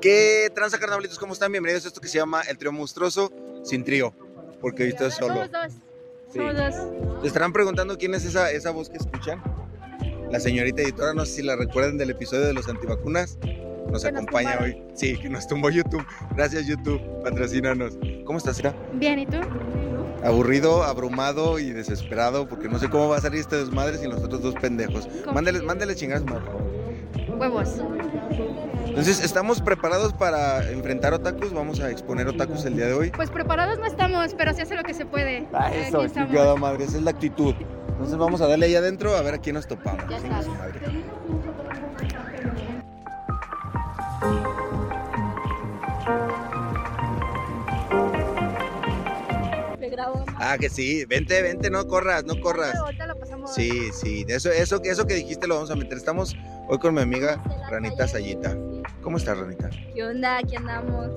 ¿Qué tranza carnavalitos? ¿Cómo están? Bienvenidos a esto que se llama El Trío Monstruoso sin trío, porque hoy solo. Somos dos. Sí. Somos dos. ¿Se estarán preguntando quién es esa, esa voz que escuchan? La señorita editora, no sé si la recuerdan del episodio de los antivacunas. Nos Que acompaña hoy. Sí, que nos tumbó YouTube. Gracias, YouTube. Patrocínanos. ¿Cómo estás, Ira? Bien, ¿y tú? Aburrido, abrumado y desesperado porque no sé cómo va a salir este desmadre sin los otros dos pendejos. Mándeles chingadas, por favor. Huevos. Entonces, ¿estamos preparados para enfrentar otakus? Vamos a exponer otakus el día de hoy. Pues preparados no estamos, pero se hace lo que se puede. Ah, eso, chingada madre, esa es la actitud. Entonces vamos a darle ahí adentro a ver a quién nos topamos. Ya sabes. Ah, que sí, vente, vente, no corras, no corras. Ahorita lo pasamos. Sí, sí, de eso, eso, eso que dijiste lo vamos a meter. Estamos hoy con mi amiga Ranita Sayita. ¿Cómo estás, Ranita? ¿Qué onda? Aquí andamos.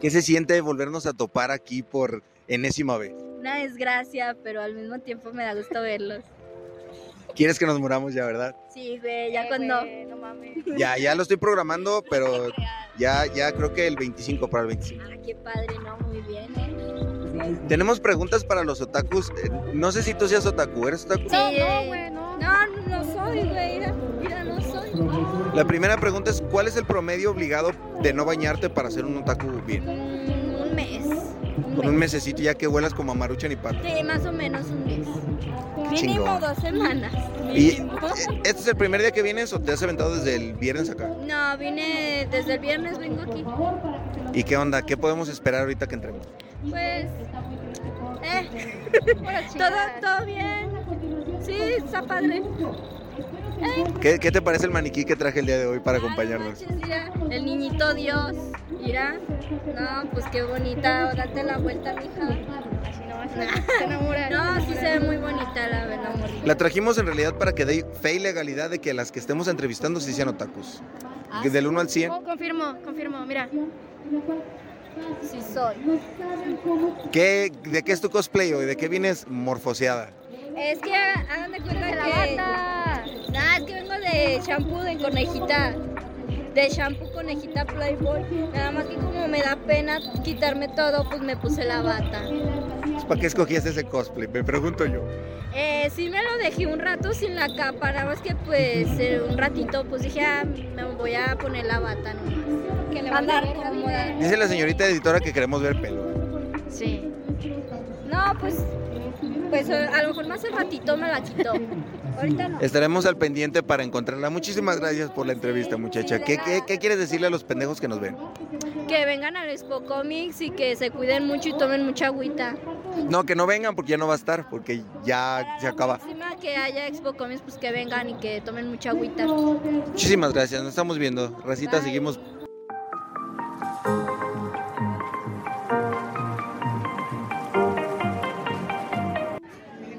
¿Qué se siente volvernos a topar aquí por enésima vez? Una desgracia, pero al mismo tiempo me da gusto verlos. ¿Quieres que nos muramos ya, verdad? Sí, güey, ya Eh, cuando. güey, no mames. Ya, ya lo estoy programando, pero ya, ya creo que el 25 para el 25. Ah, qué padre, ¿no? Muy bien, ¿eh? Tenemos preguntas para los otakus. Eh, No sé si tú seas otaku, ¿eres otaku? Sí, No, eh. no, güey, no. No, no soy, güey. Mira, mira, no soy. La primera pregunta es, ¿cuál es el promedio obligado de no bañarte para ser un otaku bien? Mm, un mes. Un Con un mesecito ya que vuelas como a Maruchan y Pato. Sí, más o menos un mes. Mínimo chingón. dos semanas. ¿Y Mínimo. eh, este es el primer día que vienes o te has aventado desde el viernes acá? No, vine desde el viernes, vengo aquí. ¿Y qué onda? ¿Qué podemos esperar ahorita que entremos? Pues. Eh, todo, todo bien. Sí, está padre. ¿Qué, qué te parece el maniquí que traje el día de hoy para Ay, acompañarnos? manches, mira, el niñito Dios. Mira. No, pues qué bonita. Date la vuelta, mija. Así. No, sí se ve muy bonita la, morrita. La trajimos en realidad para que dé fe y legalidad de que las que estemos entrevistando sí sean otakus. Ah, Que Del 1 al 100. Oh, confirmo, confirmo, mira. Sí soy. ¿Qué, ¿De qué es tu cosplay hoy? ¿De qué vienes morfoseada? Es que hagan de cuenta De la que. bata. Nada, es que vengo de shampoo de conejita. De shampoo conejita Playboy. Nada más que como me da pena quitarme todo, pues me puse la bata. Pues, ¿Para qué escogías ese cosplay? Me pregunto yo. Eh, sí me lo dejé un rato sin la capa, nada más que pues eh, un ratito pues dije, ah, me voy a poner la bata nomás. Que le verga, cómoda. mire. Dice la señorita editora que queremos ver pelo. Sí. No, pues, pues a lo mejor más al ratito me la quito. No. Estaremos al pendiente para encontrarla. Muchísimas gracias por la entrevista, muchacha. ¿Qué, qué, qué quieres decirle a los pendejos que nos ven? Que vengan al Expo Comics y que se cuiden mucho y tomen mucha agüita. No, que no vengan porque ya no va a estar, porque ya se acaba. Encima que haya Expo Comics, pues que vengan y que tomen mucha agüita. Muchísimas gracias, nos estamos viendo. Racita, Bye. seguimos.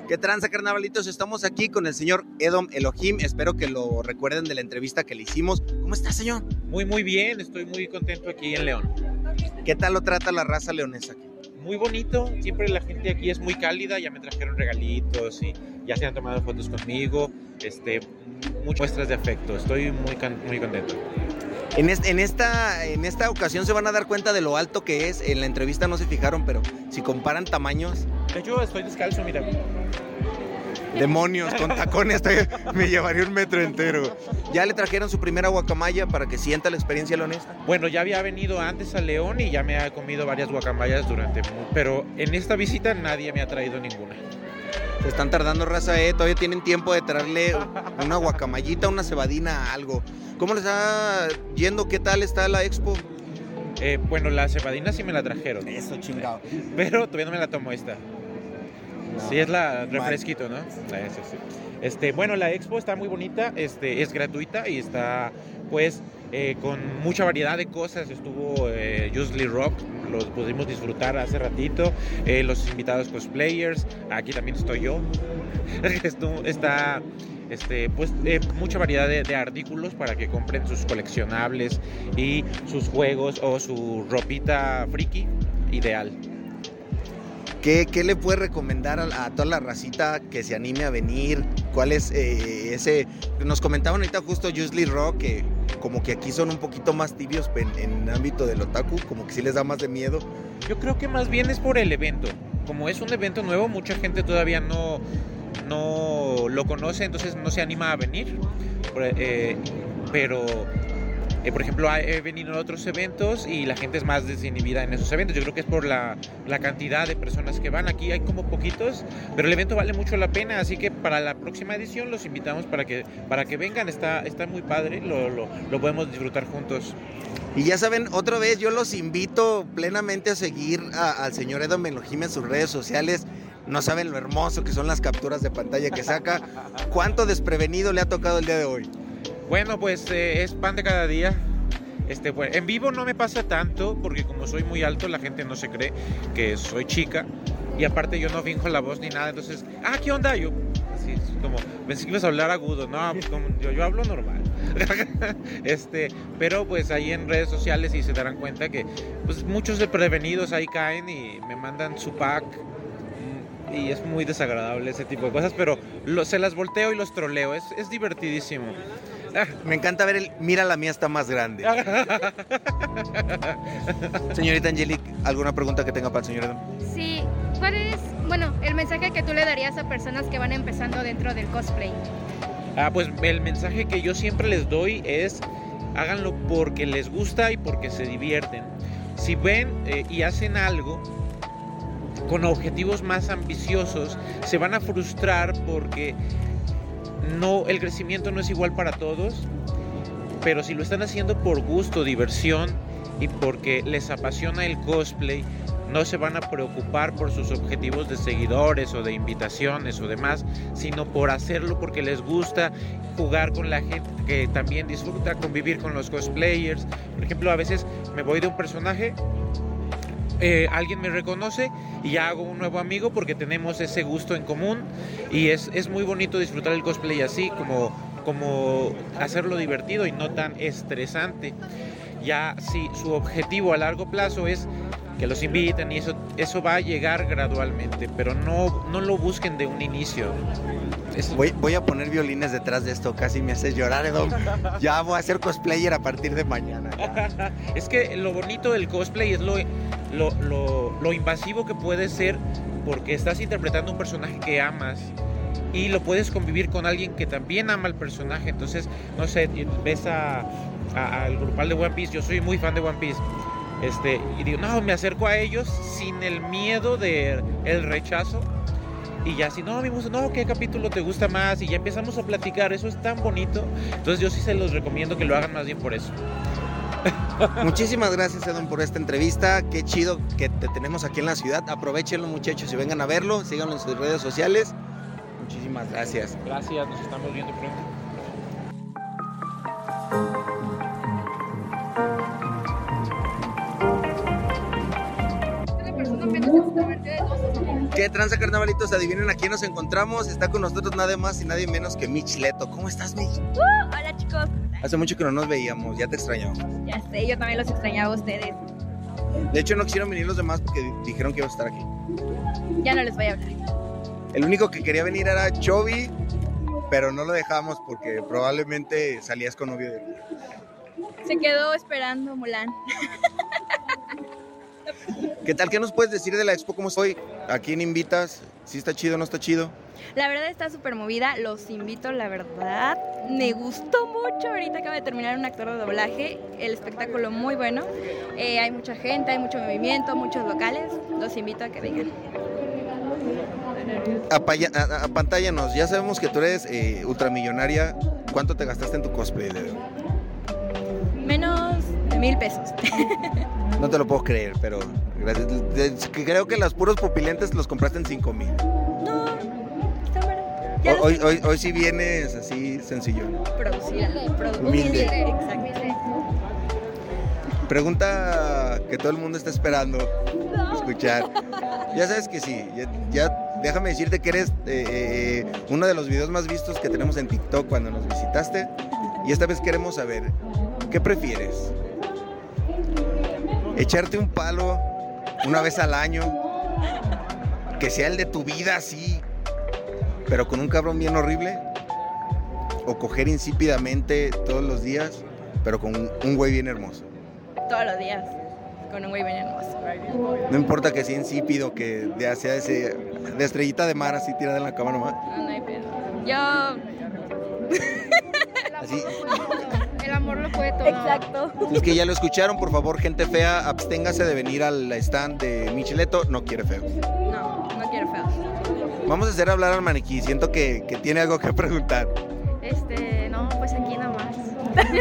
¿Qué tranza, carnavalitos? Estamos aquí con el señor Edom Elohim. Espero que lo recuerden de la entrevista que le hicimos. ¿Cómo está, señor? Muy, muy bien, estoy muy contento aquí en León. ¿Qué tal lo trata la raza leonesa? Muy bonito, siempre la gente aquí es muy cálida, ya me trajeron regalitos y ya se han tomado fotos conmigo, este, muchas muestras de afecto, estoy muy, muy contento. En, es- en esta, en esta ocasión se van a dar cuenta de lo alto que es. En la entrevista no se fijaron, pero si comparan tamaños, De hecho, estoy descalzo, mira. Demonios, con tacones, me llevaría un metro entero. Ya le trajeron su primera guacamaya para que sienta la experiencia leonesa. Bueno, ya había venido antes a León y ya me ha comido varias guacamayas durante, pero en esta visita nadie me ha traído ninguna. Se están tardando, raza, eh. Todavía tienen tiempo de traerle una guacamayita, una cebadina, algo. ¿Cómo les está yendo? ¿Qué tal está la expo? Eh, bueno, la cebadina sí me la trajeron, Eso, chingado. pero todavía no me la tomo esta. Sí, es la refresquito, ¿no? La esa, sí. Este, bueno, la expo está muy bonita, este, es gratuita y está, pues, eh, con mucha variedad de cosas. Estuvo eh, Usually Rock, los pudimos disfrutar hace ratito. eh, los invitados cosplayers, aquí también estoy yo. Está, este, pues, eh, mucha variedad de, de artículos para que compren sus coleccionables y sus juegos o su ropita friki ideal. ¿Qué, qué le puede recomendar a, toda la racita que se anime a venir? ¿Cuál es eh, ese? Nos comentaban ahorita justo Usually Rock que como que aquí son un poquito más tibios en, en ámbito del otaku, como que sí les da más de miedo. Yo creo que más bien es por el evento. Como es un evento nuevo, mucha gente todavía no, no lo conoce, entonces no se anima a venir. Eh, pero, eh, por ejemplo, he venido a otros eventos y la gente es más desinhibida en esos eventos. Yo creo que es por la, la cantidad de personas que van. Aquí hay como poquitos, pero el evento vale mucho la pena. Así que para la próxima edición los invitamos para que, para que vengan. Está, está muy padre, lo, lo, lo podemos disfrutar juntos. Y ya saben, otra vez yo los invito plenamente a seguir al señor Edo Melojime en sus redes sociales. No saben lo hermoso que son las capturas de pantalla que saca. ¿Cuánto desprevenido le ha tocado el día de hoy? Bueno, pues eh, es pan de cada día. Este, pues, en vivo no me pasa tanto porque como soy muy alto la gente no se cree que soy chica y aparte yo no finjo la voz ni nada, entonces, ah, ¿qué onda? Yo, así, como, pensé que ibas a hablar agudo, no, pues, como, yo, yo hablo normal. este, pero pues ahí en redes sociales y se darán cuenta que pues muchos de prevenidos ahí caen y me mandan su pack y es muy desagradable ese tipo de cosas, pero lo- se las volteo y los troleo, es, es divertidísimo. Me encanta ver el mira la mía está más grande. Señorita Angelique, ¿alguna pregunta que tenga para el señor Edo? Sí, ¿cuál es, bueno, el mensaje que tú le darías a personas que van empezando dentro del cosplay? Ah, pues el mensaje que yo siempre les doy es háganlo porque les gusta y porque se divierten. Si ven eh, y hacen algo con objetivos más ambiciosos, se van a frustrar porque no el crecimiento no es igual para todos, pero si lo están haciendo por gusto, diversión y porque les apasiona el cosplay, no se van a preocupar por sus objetivos de seguidores o de invitaciones o demás, sino por hacerlo porque les gusta jugar con la gente que también disfruta convivir con los cosplayers. Por ejemplo, a veces me voy de un personaje, eh, alguien me reconoce y ya hago un nuevo amigo porque tenemos ese gusto en común y es, es muy bonito disfrutar el cosplay así, como, como hacerlo divertido y no tan estresante. Ya si su objetivo a largo plazo es que los inviten y eso, eso va a llegar gradualmente, pero no, no lo busquen de un inicio. Es- Voy, voy a poner violines detrás de esto, casi me haces llorar, Edo. Ya voy a ser cosplayer a partir de mañana. ya. es que lo bonito del cosplay es lo, lo, lo- lo invasivo que puede ser porque estás interpretando un personaje que amas y lo puedes convivir con alguien que también ama al personaje. Entonces, no sé, ves a, a- al grupal de One Piece, yo soy muy fan de One Piece. Este, y digo, no, me acerco a ellos sin el miedo del el rechazo. Y ya, si no, me gusta, no, ¿qué capítulo te gusta más? Y ya empezamos a platicar, eso es tan bonito. Entonces, yo sí se los recomiendo que lo hagan más bien por eso. Muchísimas gracias, Edon, por esta entrevista. Qué chido que te tenemos aquí en la ciudad. Aprovechenlo, muchachos, y vengan a verlo. Síganlo en sus redes sociales. Muchísimas gracias. Gracias, nos estamos viendo pronto. ¿Qué tranza, carnavalitos? Adivinen a quién nos encontramos. Está con nosotros nada más y nadie menos que Mitch Leto. ¿Cómo estás, Mitch? Hola chicos, Hace mucho que no nos veíamos, ya te extrañamos. ya sé, yo también los extrañaba a ustedes. De hecho, no quisieron venir los demás porque di- dijeron que iba a estar aquí. Ya no les voy a hablar. El único que quería venir era Chovy, pero no lo dejamos porque probablemente salías con novio de él. Se quedó esperando Mulan. ¿Qué tal? ¿Qué nos puedes decir de la expo? ¿Cómo estoy? ¿A quién invitas? ¿Si está chido o no está chido? La verdad está súper movida, los invito, la verdad. Me gustó mucho, ahorita acaba de terminar un actor de doblaje, el espectáculo muy bueno. Eh, hay mucha gente, hay mucho movimiento, muchos locales. Los invito a que vengan. Apantállanos, ya sabemos que tú eres eh, ultramillonaria. ¿Cuánto te gastaste en tu cosplay? Menos de mil pesos. No te lo puedo creer, pero gracias. Creo que los puros pupilentes los compraste en 5 mil. No, está los Hoy, hoy, hoy sí vienes así sencillo. Producida, produ- Humilde. Exacto. Pregunta que todo el mundo está esperando escuchar. Ya sabes que sí. Ya, ya déjame decirte que eres eh, eh, uno de los videos más vistos que tenemos en TikTok cuando nos visitaste. Y esta vez queremos saber, ¿qué prefieres? ¿Echarte un palo una vez al año? Que sea el de tu vida así, pero con un cabrón bien horrible. ¿O coger insípidamente todos los días pero con un, güey bien hermoso. Todos los días. Con un güey bien hermoso. No importa que sea insípido, que de- sea ese de estrellita de mar así tirada en la cama nomás. No, no hay pedo. Yo. Así. El amor lo puede todo. Exacto. Es que ya lo escucharon, por favor, gente fea, absténgase de venir al stand de Micheleto, no quiere feos. No, no quiero feos. Vamos a hacer hablar al maniquí, siento que, que tiene algo que preguntar. Este, no, pues aquí nada más.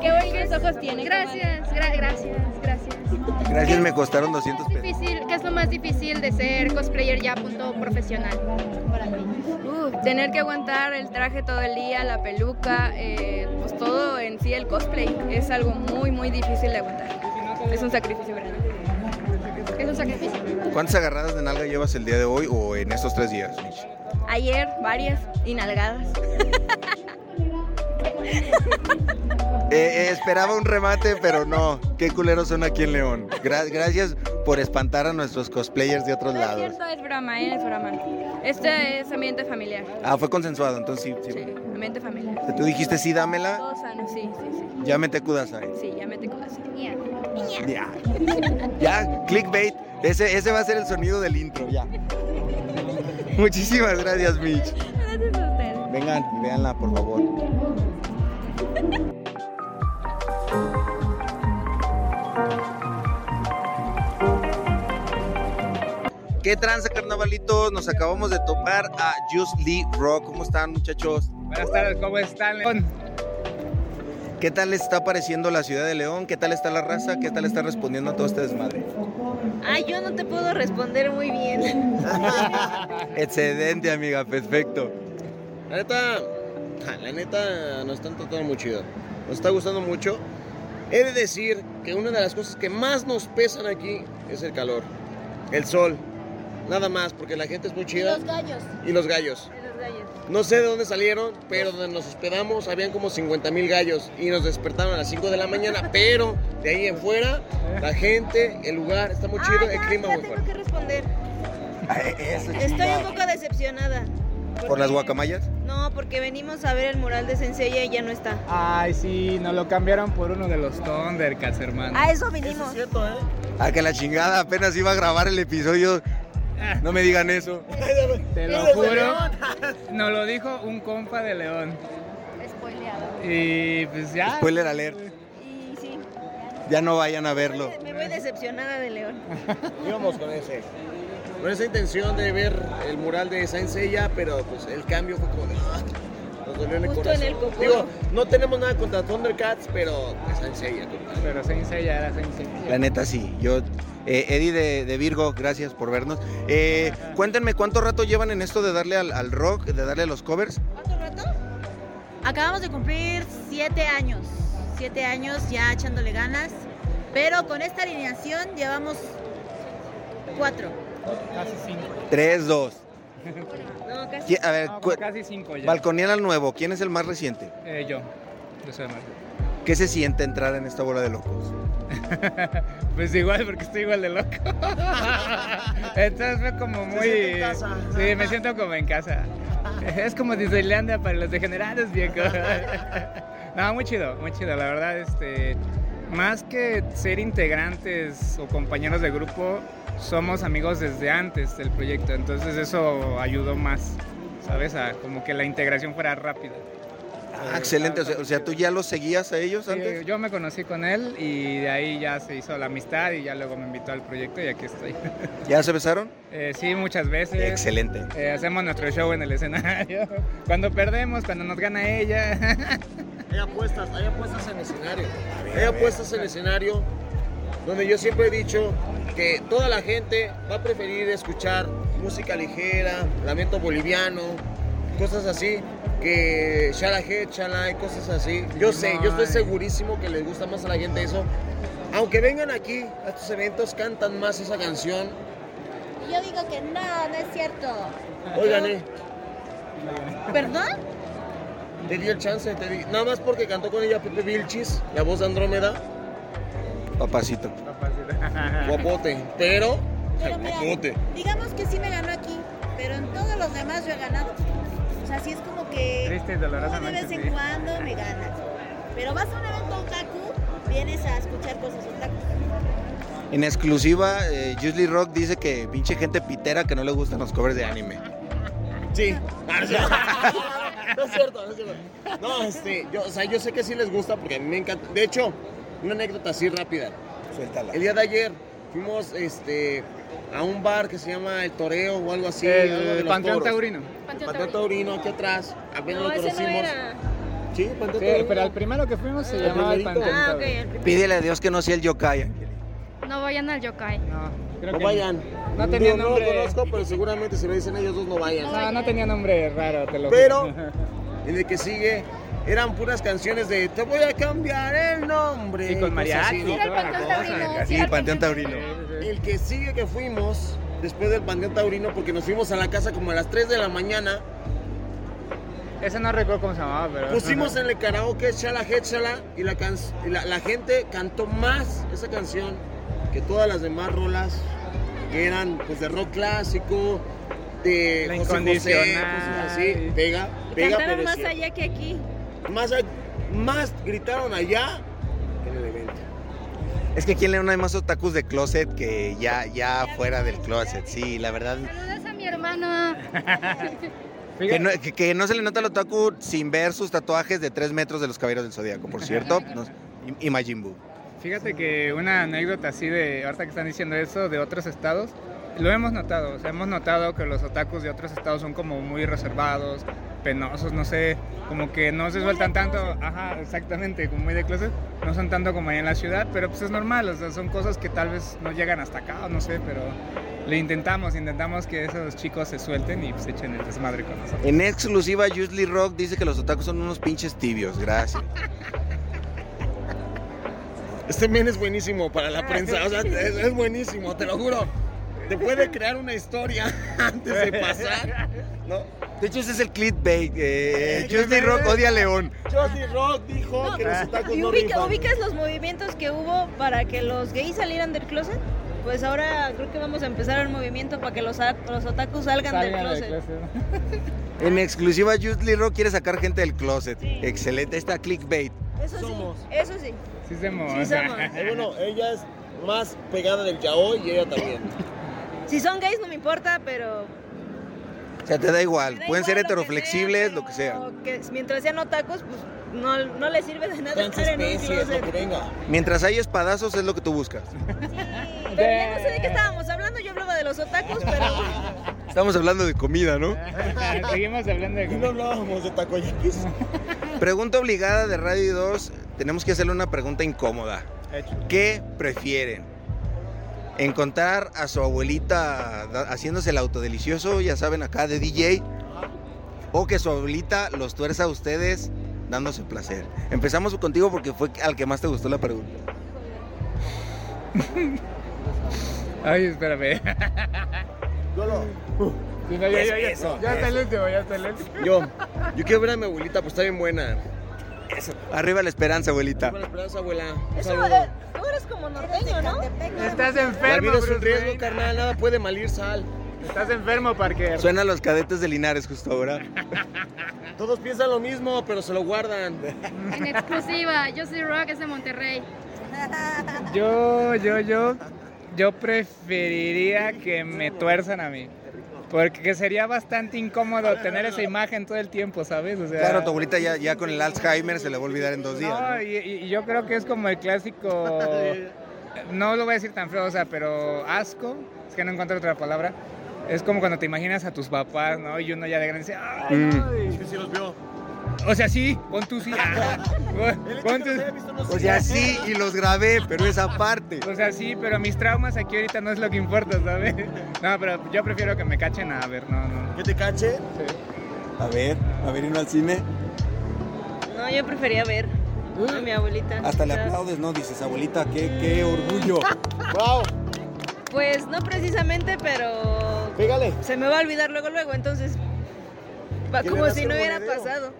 Qué bonitos ojos tiene. Gracias, gra- gracias, gracias. Gracias, me costaron 200 ¿Qué es, pesos. ¿Qué es lo más difícil de ser cosplayer ya a punto profesional? Uh, tener que aguantar el traje todo el día, la peluca, eh, pues todo en sí el cosplay es algo muy muy difícil de aguantar. Es un sacrificio grande. Es un sacrificio. ¿Cuántas agarradas de nalga llevas el día de hoy o en estos tres días? Ayer varias inalgadas. Eh, eh, esperaba un remate, pero no. Qué culeros son aquí en León. Gra- gracias por espantar a nuestros cosplayers de otros No es lados. cierto, es broma, ¿eh? es broma. Este es ambiente familiar. Ah, fue consensuado, entonces sí. sí. Sí, ambiente familiar. Tú dijiste sí, dámela. Todo sano, sí, sí, sí. Ya mete kudasai. Sí, ya me te codas. Ya. Ya, clickbait. Ese, ese va a ser el sonido del intro, ya. Muchísimas gracias, Mitch. Gracias a ustedes. Vengan y véanla, por favor. ¿Qué tranza, carnavalitos? Nos acabamos de topar a Just Lee Rock. ¿Cómo están, muchachos? Buenas tardes, ¿cómo están, León? ¿Qué tal les está pareciendo la ciudad de León? ¿Qué tal está la raza? ¿Qué tal está respondiendo a todo este desmadre? Ay, yo no te puedo responder muy bien. Excelente, amiga, perfecto. La neta, la neta nos están tratando muy chido. Nos está gustando mucho. He de decir que una de las cosas que más nos pesan aquí es el calor, el sol. Nada más, porque la gente es muy chida. Los gallos. Y los gallos. No sé de dónde salieron, pero donde nos hospedamos habían como 50 mil gallos y nos despertaron a las 5 de la mañana, pero de ahí en fuera, la gente, el lugar está muy chido, Ah, el ya, clima ya muy tengo fuerte. que responder. Eso, Estoy un poco decepcionada. ¿Por las porque- guacamayas? No, porque venimos a ver el mural de Senseiya y ya no está. Ay, sí, nos lo cambiaron por uno de los Thundercats, hermano. A eso vinimos. cierto, ¿eh? Ah, que la chingada, apenas iba a grabar el episodio. No me digan eso. Te lo juro. Nos lo dijo un compa de León. Spoileado. Y pues ya. Spoiler alert. Y sí, Ya no vayan a verlo. me voy decepcionada de León. Íbamos con ese. Con esa intención de ver el mural de Saint Seiya, pero pues el cambio fue como de. "Ah", Nos dolió en el Justo corazón. en el cocoro. Digo, no tenemos nada contra Thundercats, pero Seiya. como tal. Pero Saint Seiya era Saint Seiya. La neta sí. Yo, eh, Eddie de, de Virgo, gracias por vernos. Eh, cuéntenme cuánto rato llevan en esto de darle al, al rock, de darle a los covers. ¿Cuánto rato? Acabamos de cumplir siete años. Siete años ya echándole ganas. Pero con esta alineación llevamos cuatro. Casi cinco. 3, 2. No, casi. A ver, No, cu- casi cinco ya. balconial al nuevo. ¿Quién es el más reciente? Eh, yo. Yo soy Marco. ¿Qué se siente entrar en esta bola de locos? Pues igual, porque estoy igual de loco. Entonces fue como muy. en casa. Sí, me siento como en casa. Es como Disneylandia para los degenerados, viejo. No, muy chido, muy chido. La verdad, este. Más que ser integrantes o compañeros de grupo, somos amigos desde antes del proyecto. Entonces eso ayudó más, ¿sabes? A como que la integración fuera rápida. Ah, excelente. O sea, o sea, ¿tú ya los seguías a ellos Sí, antes? yo me conocí con él y de ahí ya se hizo la amistad y ya luego me invitó al proyecto y aquí estoy. ¿Ya se besaron? Eh, sí, muchas veces. Excelente. Eh, hacemos nuestro show en el escenario. Cuando perdemos, cuando nos gana ella. Hay apuestas, hay apuestas en escenario. Hay apuestas en escenario donde yo siempre he dicho que toda la gente va a preferir escuchar música ligera, lamento boliviano, cosas así, que Shala Head, Shala y cosas así. Yo sé, yo estoy segurísimo que les gusta más a la gente eso. Aunque vengan aquí a estos eventos, cantan más esa canción. Yo digo que no, no es cierto. Oigan, eh, ¿Perdón? te di el chance, te di. Nada más porque cantó con ella Pepe Vilchis, la voz de Andrómeda. Papacito. Guapote, pero. Pero mira, Guapote. digamos que sí me ganó aquí, pero en todos los demás yo he ganado. O sea, sí es como que Triste de vez en sí. cuando me gana. Pero vas a un evento otaku, vienes a escuchar cosas otaku. En exclusiva, eh, Juicy Rock dice que pinche gente pitera que no le gustan los covers de anime. Sí. Ah, no es cierto. No es cierto, no es cierto. No, este, yo, o sea, yo sé que sí les gusta porque a mí me encanta. De hecho, una anécdota así rápida. Suéltala. El día de ayer fuimos este, a un bar que se llama El Toreo o algo así. algo de El los Panteón toros. Taurino. Panteón Taurino, aquí atrás. Apenas No, lo ese no conocimos. era. Sí, Panteón Sí, Taurino. pero el primero que fuimos se El llamaba el. Panteón Ah, Pídele a Dios que no sea el yokai. No vayan al yokai. No, creo No que vayan. No tenía no nombre. lo conozco, pero seguramente si lo dicen ellos dos no vayan. No, no tenía nombre raro, te lo Pero-. En el que sigue eran puras canciones de Te voy a cambiar el nombre. Y con mariachi ¿no? Panteón. Taurino, así. Sí, Panteón Taurino. El que sigue que fuimos después del Panteón Taurino, porque nos fuimos a la casa como a las 3 de la mañana, Ese no recuerdo cómo se llamaba, pero... pusimos en el karaoke Chala Chala y, la, can- y la, la gente cantó más esa canción que todas las demás rolas que eran pues de rock clásico, de La José José, Incondicional. cosas así, pega, pega, Cantaron pero más allá que aquí. más, más gritaron allá Es que aquí en León hay más otakus de closet que ya, ya fuera del closet. Sí, la verdad. Saludos a mi hermano. Que no, que- que no se le nota al otaku sin ver sus tatuajes de 3 metros de los caballeros del zodiaco, por cierto. Y, y Majin Buu. Fíjate que una anécdota así de, ahorita que están diciendo eso, de otros estados, lo hemos notado, o sea, hemos notado que los otakus de otros estados son como muy reservados, penosos, no sé, como que no se sueltan tanto, ajá, exactamente, como muy de closet, no son tanto como ahí en la ciudad, pero pues es normal, o sea, son cosas que tal vez no llegan hasta acá, o no sé, pero le intentamos, intentamos que esos chicos se suelten y pues echen el desmadre con nosotros. En exclusiva, Juicy Rock dice que los otakus son unos pinches tibios. Gracias. Este men es buenísimo para la prensa, o sea, es, es buenísimo, te lo juro. Te puede crear una historia antes de pasar, ¿no? De hecho, ese es el clickbait. Eh, Rock odia a León. Johnny Rock dijo que los ¿Y no ubica- ubicas los movimientos que hubo para que los gays salieran del closet? Pues ahora creo que vamos a empezar un movimiento para que los, los otakus salgan, Salgan del del closet. En exclusiva, Juicy Rock quiere sacar gente del closet. Excelente, está clickbait. Eso Somos. sí, eso sí. Sí Sí somos. Eh, bueno, ella es más pegada del yaoi y ella también. Si son gays no me importa, pero... O sea, te da igual. me da Pueden ser igual lo que heteroflexibles, sea, lo que sea. pero que mientras sean otakus, pues no, no les sirve de nada estar en un Transespecies, lo closet. que venga. Mientras hay espadazos, es lo que tú buscas. Pero ya no sé de qué estábamos hablando, yo hablaba de los otakus, pero... Estamos hablando de comida, ¿no? Seguimos hablando de Y no hablábamos de takoyakis. Pregunta obligada de Radio 2. Tenemos que hacerle una pregunta incómoda. Hecho. ¿Qué prefieren? ¿Encontrar a su abuelita haciéndose el autodelicioso, ya saben, acá de DJ? ¿O que su abuelita los tuerza a ustedes dándose placer? Empezamos contigo porque fue al que más te gustó la pregunta. Ay, espérame. Yo lo- ya, ya, ya, Eso, ya está el último, ya está el último. Yo, yo quiero ver a mi abuelita, pues está bien buena. Arriba la esperanza, abuelita. Buena esperanza, abuela. Un Eso, eh, tú eres como norteño, ¿no? Estás La enfermo, vida es un riesgo, Wayne. carnal, nada puede malir sal. Estás enfermo, Parker. Suenan los cadetes de Linares justo ahora. Todos piensan lo mismo, pero se lo guardan. En exclusiva, yo soy Rock, es de Monterrey. Yo, yo, yo, yo preferiría que me tuerzan a mí. Porque sería bastante incómodo tener esa imagen todo el tiempo, ¿sabes? O sea, Claro, tu abuelita ya, ya con el Alzheimer se le va a olvidar en dos días. No, ¿no? y, yo creo que es como el clásico, no lo voy a decir tan feo, o sea, pero asco, es que no encuentro otra palabra. Es como cuando te imaginas a tus papás, ¿no? Y uno ya de grande dice, ¡ay, no! Y- Sí, sí los vio. O sea, sí, pon tú sí. pon- tú- O sea, sí, y los grabé, pero esa parte. O sea, sí, pero mis traumas aquí ahorita no es lo que importa, ¿sabes? No, pero yo prefiero que me cachen a ver, no, no. ¿Que te cache? sí. A ver, a ver, irnos al cine. No, yo prefería ver a mi abuelita. Hasta le aplaudes, ¿no? Dices, abuelita, qué, qué orgullo. ¡Wow! Pues no precisamente, pero Pégale. se me va a olvidar luego, luego, entonces... va ¿Quién como si no hubiera pasado.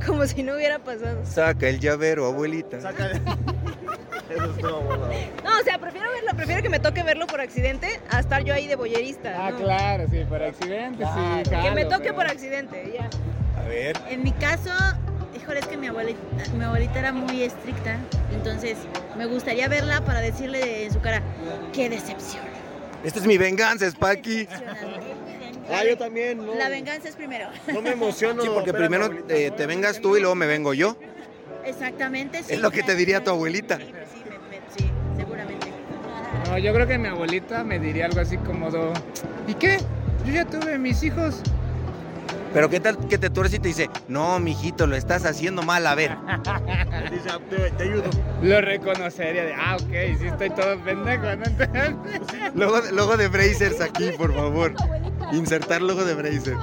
Como si no hubiera pasado. Saca el llavero, abuelita. Sácale. Eso es todo, bueno. No, o sea, prefiero verlo, prefiero que me toque verlo por accidente a estar yo ahí de boyerista. Ah, ¿no? claro, sí, por accidente, sí. Que me toque pero- por accidente, ya. A ver. En mi caso, híjole, es que mi abuelita, mi abuelita era muy estricta, entonces me gustaría verla para decirle en su cara, qué decepción. Esta es mi venganza, Spaki. Ah, yo también, ¿no? La venganza es primero. No me emociono. Sí, porque primero abuelita. eh, te vengas tú y luego me vengo yo. Exactamente, sí. Es lo que te diría tu abuelita. Sí, pues sí, me- me- sí, seguramente. No, yo creo que mi abuelita me diría algo así como, do, ¿y qué? Yo ya tuve mis hijos. Pero qué tal que te tuerce y te dice, no, mijito, lo estás haciendo mal, a ver. Dice, "Ah, te, te ayudo. Lo reconocería de, ah, ok, sí estoy todo pendejo, ¿no? Logo, logo de Brazers aquí, por favor. Insertar logo de Brazers.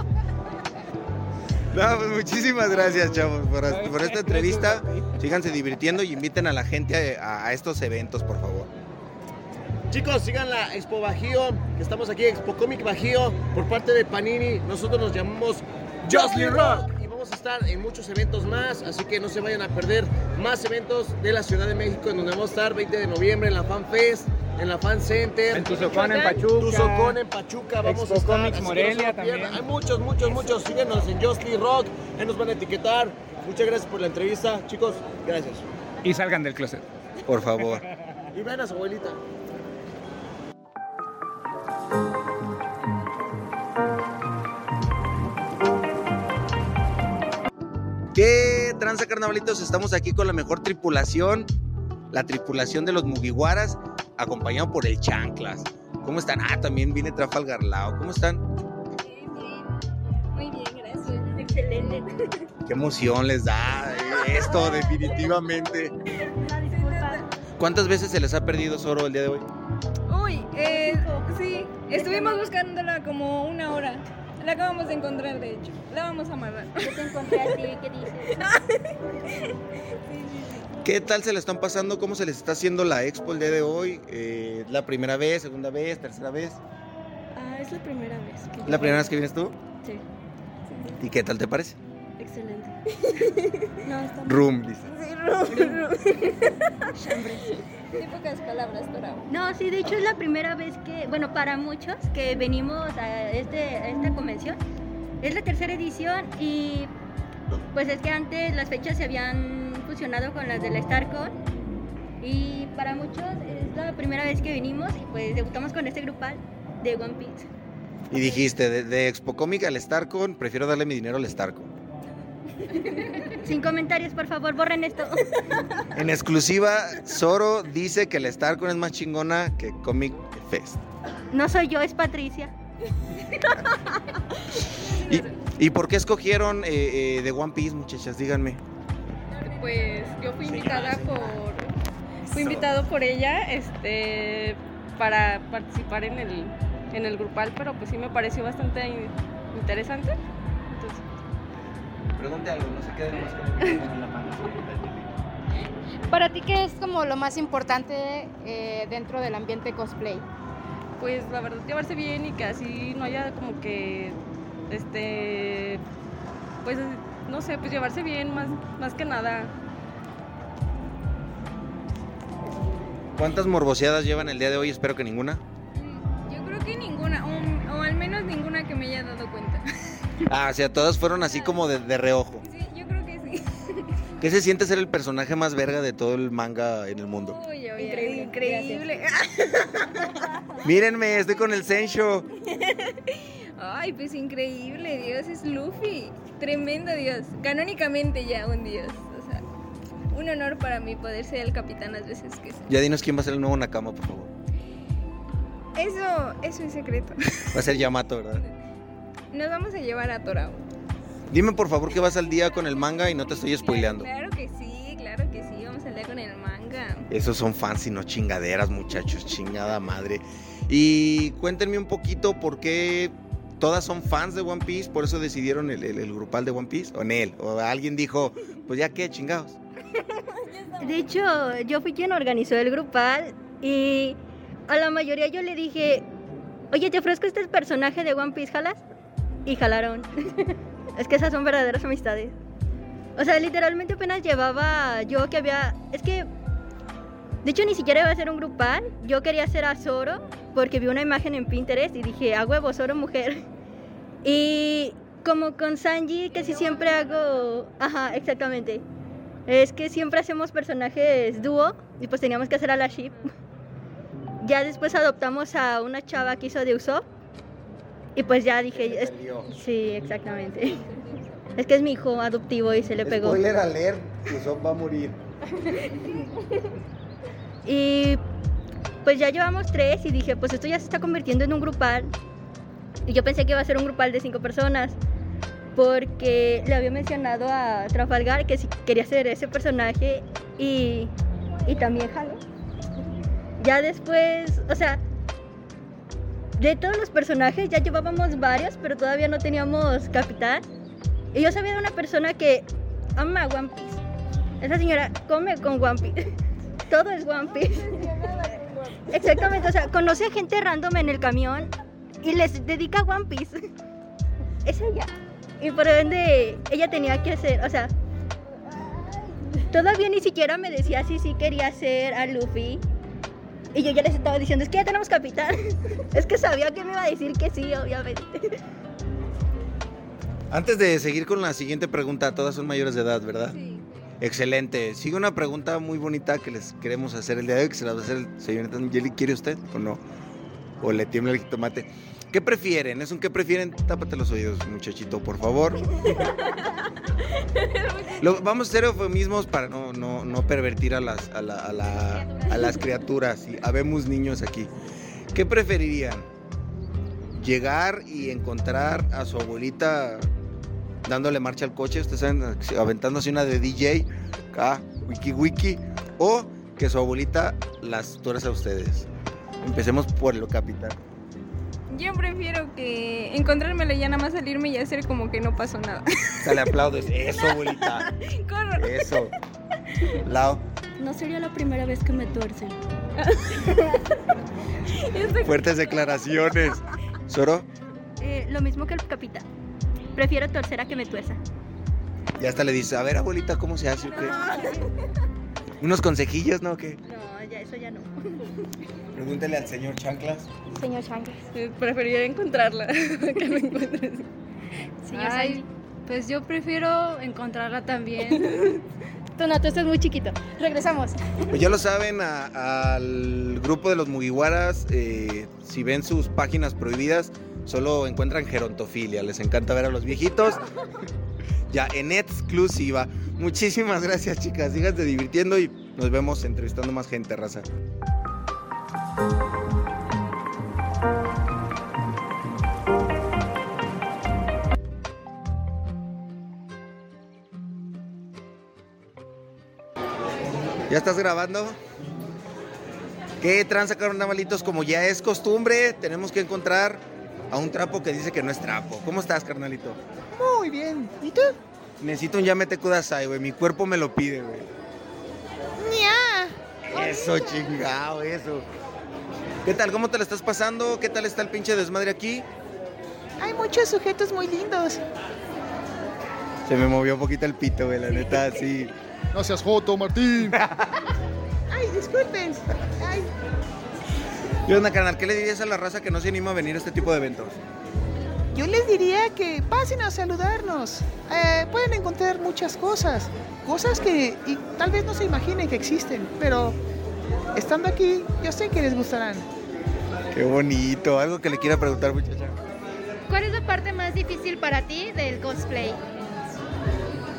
No, pues muchísimas gracias, chavos, por, esta entrevista. Síganse divirtiendo y inviten a la gente a, estos eventos, por favor. Chicos, sigan la Expo Bajío, estamos aquí, Expo Comic Bajío, por parte de Panini. Nosotros nos llamamos Jocelyn Rock y vamos a estar en muchos eventos más, así que no se vayan a perder más eventos de la Ciudad de México, en donde vamos a estar 20 de noviembre en la Fan Fest, en la Fan Center. en Tuzocón, en Pachuca. Tuzocón en Pachuca, vamos Expo a estar. Comics Morelia también. Hay muchos, muchos, muchos. Síguenos en Jocelyn Rock, ahí nos van a etiquetar. Muchas gracias por la entrevista, chicos. Gracias. Y salgan del closet. Por favor. Y ven a su abuelita. ¿Qué tranza, carnavalitos? Estamos aquí con la mejor tripulación, la tripulación de los Mugiwaras, acompañado por el Chanclas. ¿Cómo están? Ah, también viene Trafalgar Lao. ¿Cómo están? Muy bien, gracias. Excelente. Qué emoción les da esto, definitivamente. ¿Cuántas veces se les ha perdido Zoro el día de hoy? Uy, eh, sí, estuvimos buscándola como una hora. La acabamos de encontrar, de hecho. La vamos a amarrar. Yo te encontré a ti, ¿qué dices? ¿Qué tal se le están pasando? ¿Cómo se les está haciendo la expo el día de hoy? Eh, ¿La primera vez, segunda vez, tercera vez? Ah, es la primera vez. que ¿La primera vez que vienes tú? Sí, ¿Y qué tal te parece? excelente. no, está Room, dice. De pocas palabras, Torao. No, sí, de hecho es la primera vez que, bueno, para muchos que venimos a, este, a esta convención. Es la tercera edición y pues es que antes las fechas se habían fusionado con las de la StarCon y para muchos es la primera vez que venimos y pues debutamos con este grupal de One Piece. Y dijiste, de, de Expo Comic al Starcon, prefiero darle mi dinero al Starcon. Sin comentarios, por favor, borren esto. En exclusiva, Zoro dice que el Starcon es más chingona que Comic Fest. No soy yo, es Patricia. ¿Y, y por qué escogieron eh, eh, de One Piece, muchachas? Díganme. Pues yo fui invitada por. Fui invitado por ella este, para participar en el, en el grupal, pero pues sí me pareció bastante in- interesante. Entonces, Pregunte algo, no se quede más con la mano. Para ti, ¿qué es como lo más importante eh, dentro del ambiente cosplay? pues la verdad llevarse bien y que así no haya como que este pues no sé pues llevarse bien más más que nada ¿Cuántas morboseadas llevan el día de hoy? Espero que ninguna. yo creo que ninguna o, o al menos ninguna que me haya dado cuenta Ah, o sea, todas fueron así como de, de reojo. sí yo creo que sí ¿Qué se siente ser el personaje más verga de todo el manga en el mundo? Uy, oye, Increíble, increíble Mírenme, estoy con el Sensho. ay pues increíble Dios es Luffy tremendo Dios canónicamente ya un Dios o sea un honor para mí poder ser el capitán las veces que sea. Ya dinos quién va a ser el nuevo Nakama, por favor. Eso, eso es secreto. Va a ser Yamato, ¿verdad? Nos vamos a llevar a Torao. Dime por favor que vas al día con el manga y no te estoy spoileando. Claro que sí, claro que sí. Vamos a leer con el manga. Esos son fans y no chingaderas, muchachos, chingada madre. Y cuéntenme un poquito por qué todas son fans de One Piece, por eso decidieron el, el- grupal de One Piece, o en él, o alguien dijo, pues ya qué, chingados. De hecho, yo fui quien organizó el grupal y a la mayoría yo le dije, oye, te ofrezco este personaje de One Piece, ¿jalas? Y jalaron. es que esas son verdaderas amistades. O sea, literalmente apenas llevaba yo que había... Es que... De hecho, ni siquiera iba a ser un grupal. Yo quería hacer a Zoro porque vi una imagen en Pinterest y dije, a huevo, Zoro mujer. Y como con Sanji, que sí siempre hago. Ajá, exactamente. Es que siempre hacemos personajes dúo y pues teníamos que hacer a la ship. Ya después adoptamos a una chava que hizo de Usopp y pues ya dije. es- sí, exactamente. Es que es mi hijo adoptivo y se le pegó. Spoiler alert, Usopp va a morir. Y pues ya llevamos tres y dije, pues esto ya se está convirtiendo en un grupal. Y yo pensé que iba a ser un grupal de cinco personas. Porque le había mencionado a Trafalgar que si quería ser ese personaje y, y también Halo. Ya después, o sea, de todos los personajes ya llevábamos varios, pero todavía no teníamos capitán. Y yo sabía de una persona que ama One Piece. Esa señora come con One Piece. Todo es One Piece. Exactamente, o sea, conoce a gente random en el camión y les dedica One Piece. Es ella. Y por ende, ella tenía que hacer, o sea, todavía ni siquiera me decía si sí quería hacer a Luffy. Y yo ya les estaba diciendo, es que ya tenemos capitán. Es que sabía que me iba a decir que sí, obviamente. Antes de seguir con la siguiente pregunta, todas son mayores de edad, ¿verdad? Sí. Excelente. Sigue una pregunta muy bonita que les queremos hacer el día de hoy, que se la va a hacer el señorita Angeli. ¿Quiere usted o no? ¿O le tiembla el jitomate? ¿Qué prefieren? ¿Es un qué prefieren? Tápate los oídos, muchachito, por favor. Lo- vamos a hacer eufemismos para no, no, no pervertir a las, a, la- a la- a las criaturas. Y habemos niños aquí. ¿Qué preferirían? Llegar y encontrar a su abuelita dándole marcha al coche, ustedes saben, aventándose una de DJ, acá, wiki wiki, o que su abuelita las tuerce a ustedes. Empecemos por lo capitán. Yo prefiero que encontrármela y ya nada más salirme y hacer como que no pasó nada. O sea, le aplaudes. Eso, abuelita. Corro. Eso. Lao, No sería la primera vez que me tuercen. fuertes declaraciones. Soro, Eh, lo mismo que el capitán. Prefiero torcer a que me tuerza. ya hasta le dice, a ver, abuelita, ¿cómo se hace o qué? Unos consejillos, ¿no? ¿Qué? No, ya eso ya no. Pregúntele al señor Chanclas. Señor Chanclas. Preferiría encontrarla que me encuentres. Señor Ay. Pues yo prefiero encontrarla también. Tú no, tú estás muy chiquito. Regresamos. Pues ya lo saben, a- al grupo de los Mugiwaras, eh, si ven sus páginas prohibidas, solo encuentran gerontofilia. Les encanta ver a los viejitos. Ya en exclusiva. Muchísimas gracias, chicas. Síganse divirtiendo y nos vemos entrevistando más gente, raza. ¿Ya estás grabando? ¿Qué tranza, carnavalitos? Como ya es costumbre, tenemos que encontrar a un trapo que dice que no es trapo. ¿Cómo estás, carnalito? Muy bien. ¿Y tú? Necesito un yamete kudasai, güey. Mi cuerpo me lo pide, güey. ¡Nia! Eso, chingado, eso. ¿Qué tal? ¿Cómo te la estás pasando? ¿Qué tal está el pinche desmadre aquí? Hay muchos sujetos muy lindos. Se me movió un poquito el pito, güey, la neta, sí. No seas joto, Martín. Ay, disculpen. Ay, ¿Qué onda, carnal? ¿Qué le dirías a la raza que no se anima a venir a este tipo de eventos? yo les diría que pasen a saludarnos. Eh, pueden encontrar muchas cosas. Cosas que y tal vez no se imaginen que existen. Pero estando aquí, yo sé que les gustarán. Qué bonito. Algo que le quiera preguntar, muchacha. ¿Cuál es la parte más difícil para ti del cosplay?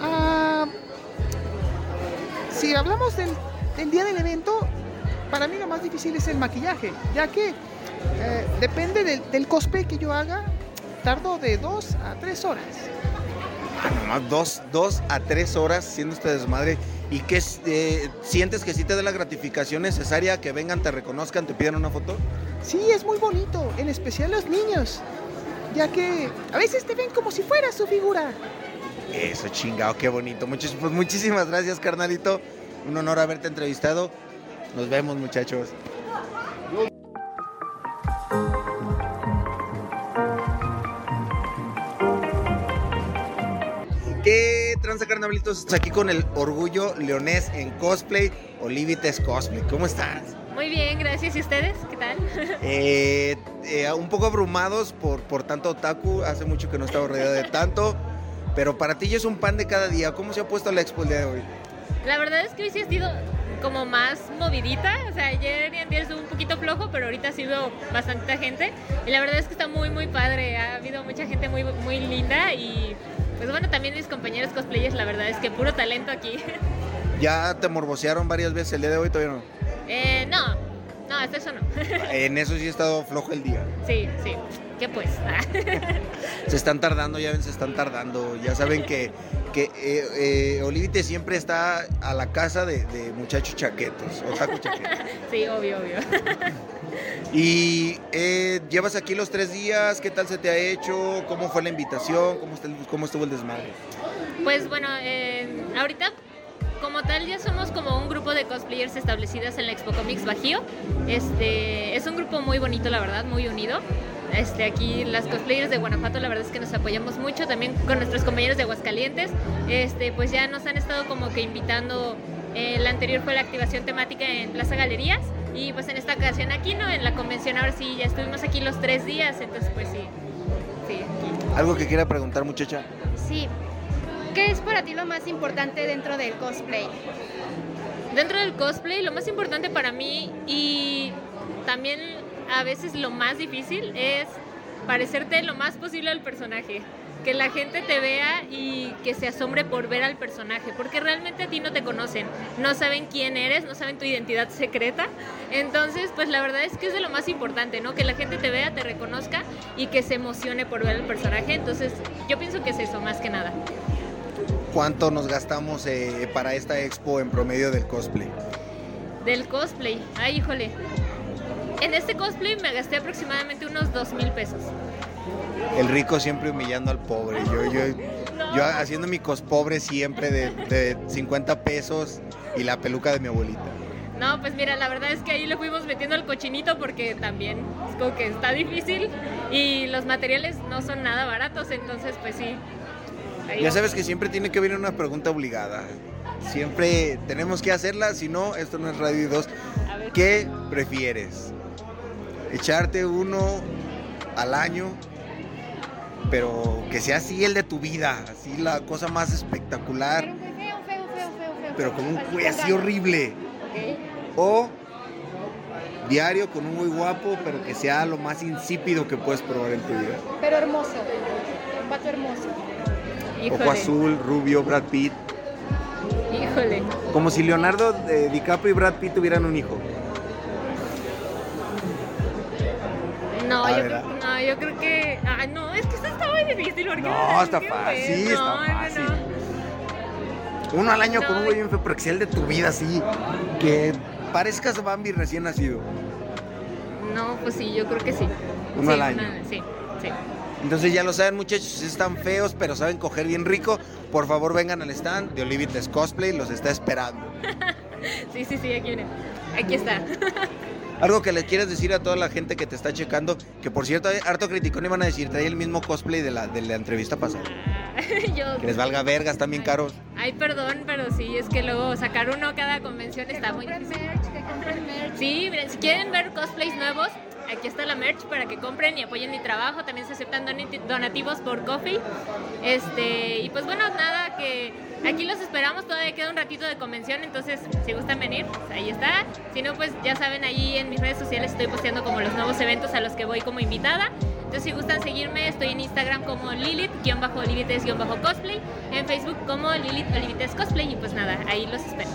Ah, si hablamos del, del día del evento, para mí lo más difícil es el maquillaje, ya que eh, depende del, del cosplay que yo haga, tardo de dos a tres horas. Ah, nomás dos, dos a tres horas siendo este desmadre. ¿Y qué eh, sientes que sí te da la gratificación necesaria que vengan, te reconozcan, te pidan una foto? Sí, es muy bonito, en especial los niños, ya que a veces te ven como si fuera su figura. Eso, chingado, qué bonito. Muchis- pues muchísimas gracias, carnalito. Un honor haberte entrevistado. Nos vemos, muchachos. ¿Qué tranza, carnalitos? Aquí con el orgullo leonés en cosplay, Olivites Cosplay. ¿Cómo estás? Muy bien, gracias. ¿Y ustedes? ¿Qué tal? Eh, eh, un poco abrumados por, por tanto otaku. Hace mucho que no estaba rodeado de tanto. Pero para ti ya es un pan de cada día. ¿Cómo se ha puesto la expo el día de hoy? La verdad es que hoy sí ha sido como más movidita. O sea, ayer y antes estuvo un poquito flojo, pero ahorita ha sido bastante gente. Y la verdad es que está muy, muy padre. Ha habido mucha gente muy, muy linda. Y pues bueno, también mis compañeros cosplayers, la verdad es que puro talento aquí. ¿Ya te morbosearon varias veces el día de hoy? Todavía no. Eh, no, no, hasta eso no. En eso sí ha estado flojo el día. Sí, sí. ¿Qué pues? Se están tardando, ya ven, se están tardando. Ya saben que, que eh, eh, Olivite siempre está a la casa de, de muchachos chaquetos, otaku chaquetos. sí, obvio, obvio. Y eh, llevas aquí los tres días, ¿qué tal se te ha hecho? ¿Cómo fue la invitación? ¿Cómo, está el- cómo estuvo el desmadre? Pues bueno, ahorita como tal ya somos como un grupo de cosplayers establecidas en la Expo Comics Bajío. Este, es un grupo muy bonito, la verdad, muy unido. Este, aquí las cosplayers de Guanajuato la verdad es que nos apoyamos mucho, también con nuestros compañeros de Aguascalientes. Este, pues ya nos han estado como que invitando, eh, la anterior fue la activación temática en Plaza Galerías y pues en esta ocasión aquí, ¿no? En la convención ahora sí, ya estuvimos aquí los tres días, entonces pues sí, sí. ¿Algo que quiera preguntar, muchacha? Sí. ¿Qué es para ti lo más importante dentro del cosplay? Dentro del cosplay, lo más importante para mí y también a veces lo más difícil es parecerte lo más posible al personaje. Que la gente te vea y que se asombre por ver al personaje, porque realmente a ti no te conocen, no saben quién eres, no saben tu identidad secreta. Entonces, pues la verdad es que es de lo más importante, ¿no? Que la gente te vea, te reconozca y que se emocione por ver al personaje. Entonces, yo pienso que es eso, más que nada. ¿Cuánto nos gastamos eh, para esta expo en promedio del cosplay? Del cosplay. Ay, híjole. En este cosplay me gasté aproximadamente unos dos mil pesos. El rico siempre humillando al pobre. Yo, yo, yo haciendo mi cospobre siempre de, de 50 pesos y la peluca de mi abuelita. No, pues mira, la verdad es que ahí le fuimos metiendo al cochinito porque también es como que está difícil y los materiales no son nada baratos, entonces pues sí. Ya sabes que siempre tiene que venir una pregunta obligada. Siempre tenemos que hacerla, si no, esto no es Radio 2. A ver. ¿Qué prefieres? ¿Echarte uno al año? Pero que sea así el de tu vida, así la cosa más espectacular, Feo, feo, feo, feo, feo. pero con un güey así horrible. O diario con un muy guapo, pero que sea lo más insípido que puedes probar en tu vida. Pero hermoso. Un vato hermoso. Ojo azul, rubio, Brad Pitt. Híjole. Como si Leonardo eh, DiCaprio y Brad Pitt tuvieran un hijo. No, Ah, yo creo, no, yo creo que. Ah, no, es que esto está muy difícil. porque No, está fácil, está No, no, fácil. no. Uno al año con un güey bien feo, pero que sea el de tu vida así. Que parezcas Bambi recién nacido. No, pues sí, yo creo que sí. Uno Sí, al año. sí, sí. Entonces ya lo saben muchachos, si están feos, pero saben coger bien rico. Por favor vengan al stand de Olivites Cosplay, los está esperando. Sí, sí, sí, aquí viene. Aquí está. Algo que le quieres decir a toda la gente que te está checando, que por cierto, harto criticón iban a decir, trae el mismo cosplay de la, de la entrevista pasada. Yo- Que les valga vergas, están bien caros. Ay, perdón, pero sí, es que luego sacar uno cada convención está muy difícil. Sí, miren, si quieren ver cosplays nuevos, aquí está la merch para que compren y apoyen mi trabajo. También se aceptan donati- donativos por coffee. Este, y pues bueno, nada, que aquí los esperamos. Todavía queda un ratito de convención, entonces si gustan venir, pues ahí está. Si no, pues ya saben, ahí en mis redes sociales estoy posteando como los nuevos eventos a los que voy como invitada. Entonces, si gustan seguirme, estoy en Instagram como Lilith-Olivites-Cosplay, en Facebook como Lilith Olivites Cosplay y pues nada, ahí los espero.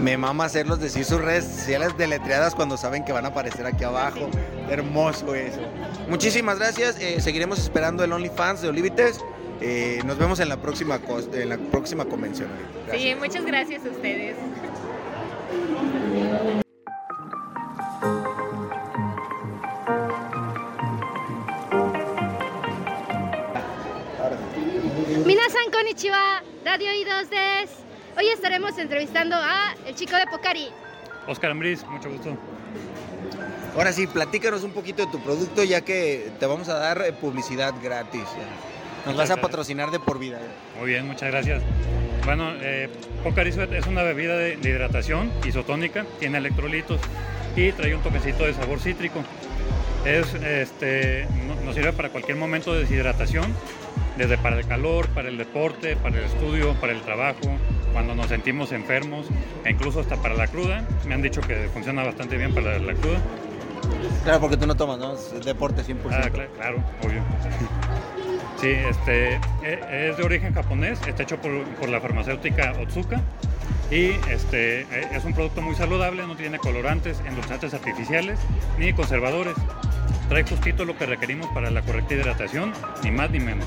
Me mama hacerlos decir sus redes sociales deletreadas cuando saben que van a aparecer aquí abajo. Hermoso eso. Muchísimas gracias. eh, seguiremos esperando el OnlyFans de Olivites. Eh, nos vemos en la próxima, en la próxima convención. Sí, muchas gracias a ustedes. Minasan konnichiwa, Radio Idos des. Hoy estaremos entrevistando a el chico de Pocari. Oscar Ambriz, mucho gusto. Ahora sí, platícanos un poquito de tu producto ya que te vamos a dar eh, publicidad gratis. Nos vas a patrocinar de por vida. Muy bien, muchas gracias. Bueno, eh, Pocari Sweat es una bebida de, de hidratación isotónica, tiene electrolitos. y trae un toquecito de sabor cítrico. Es, este, no- nos sirve para cualquier momento de deshidratación, desde para el calor, para el deporte, para el estudio, para el trabajo, cuando nos sentimos enfermos, e incluso hasta para la cruda. Me han dicho que funciona bastante bien para la cruda. Claro, porque tú no tomas, ¿no? Es deporte 100%. Ah, cla- claro, obvio. Sí, este, e- es de origen japonés, está hecho por, por la farmacéutica Otsuka y este, e- es un producto muy saludable, no tiene colorantes, endulzantes artificiales ni conservadores. Trae justito lo que requerimos para la correcta hidratación, ni más ni menos.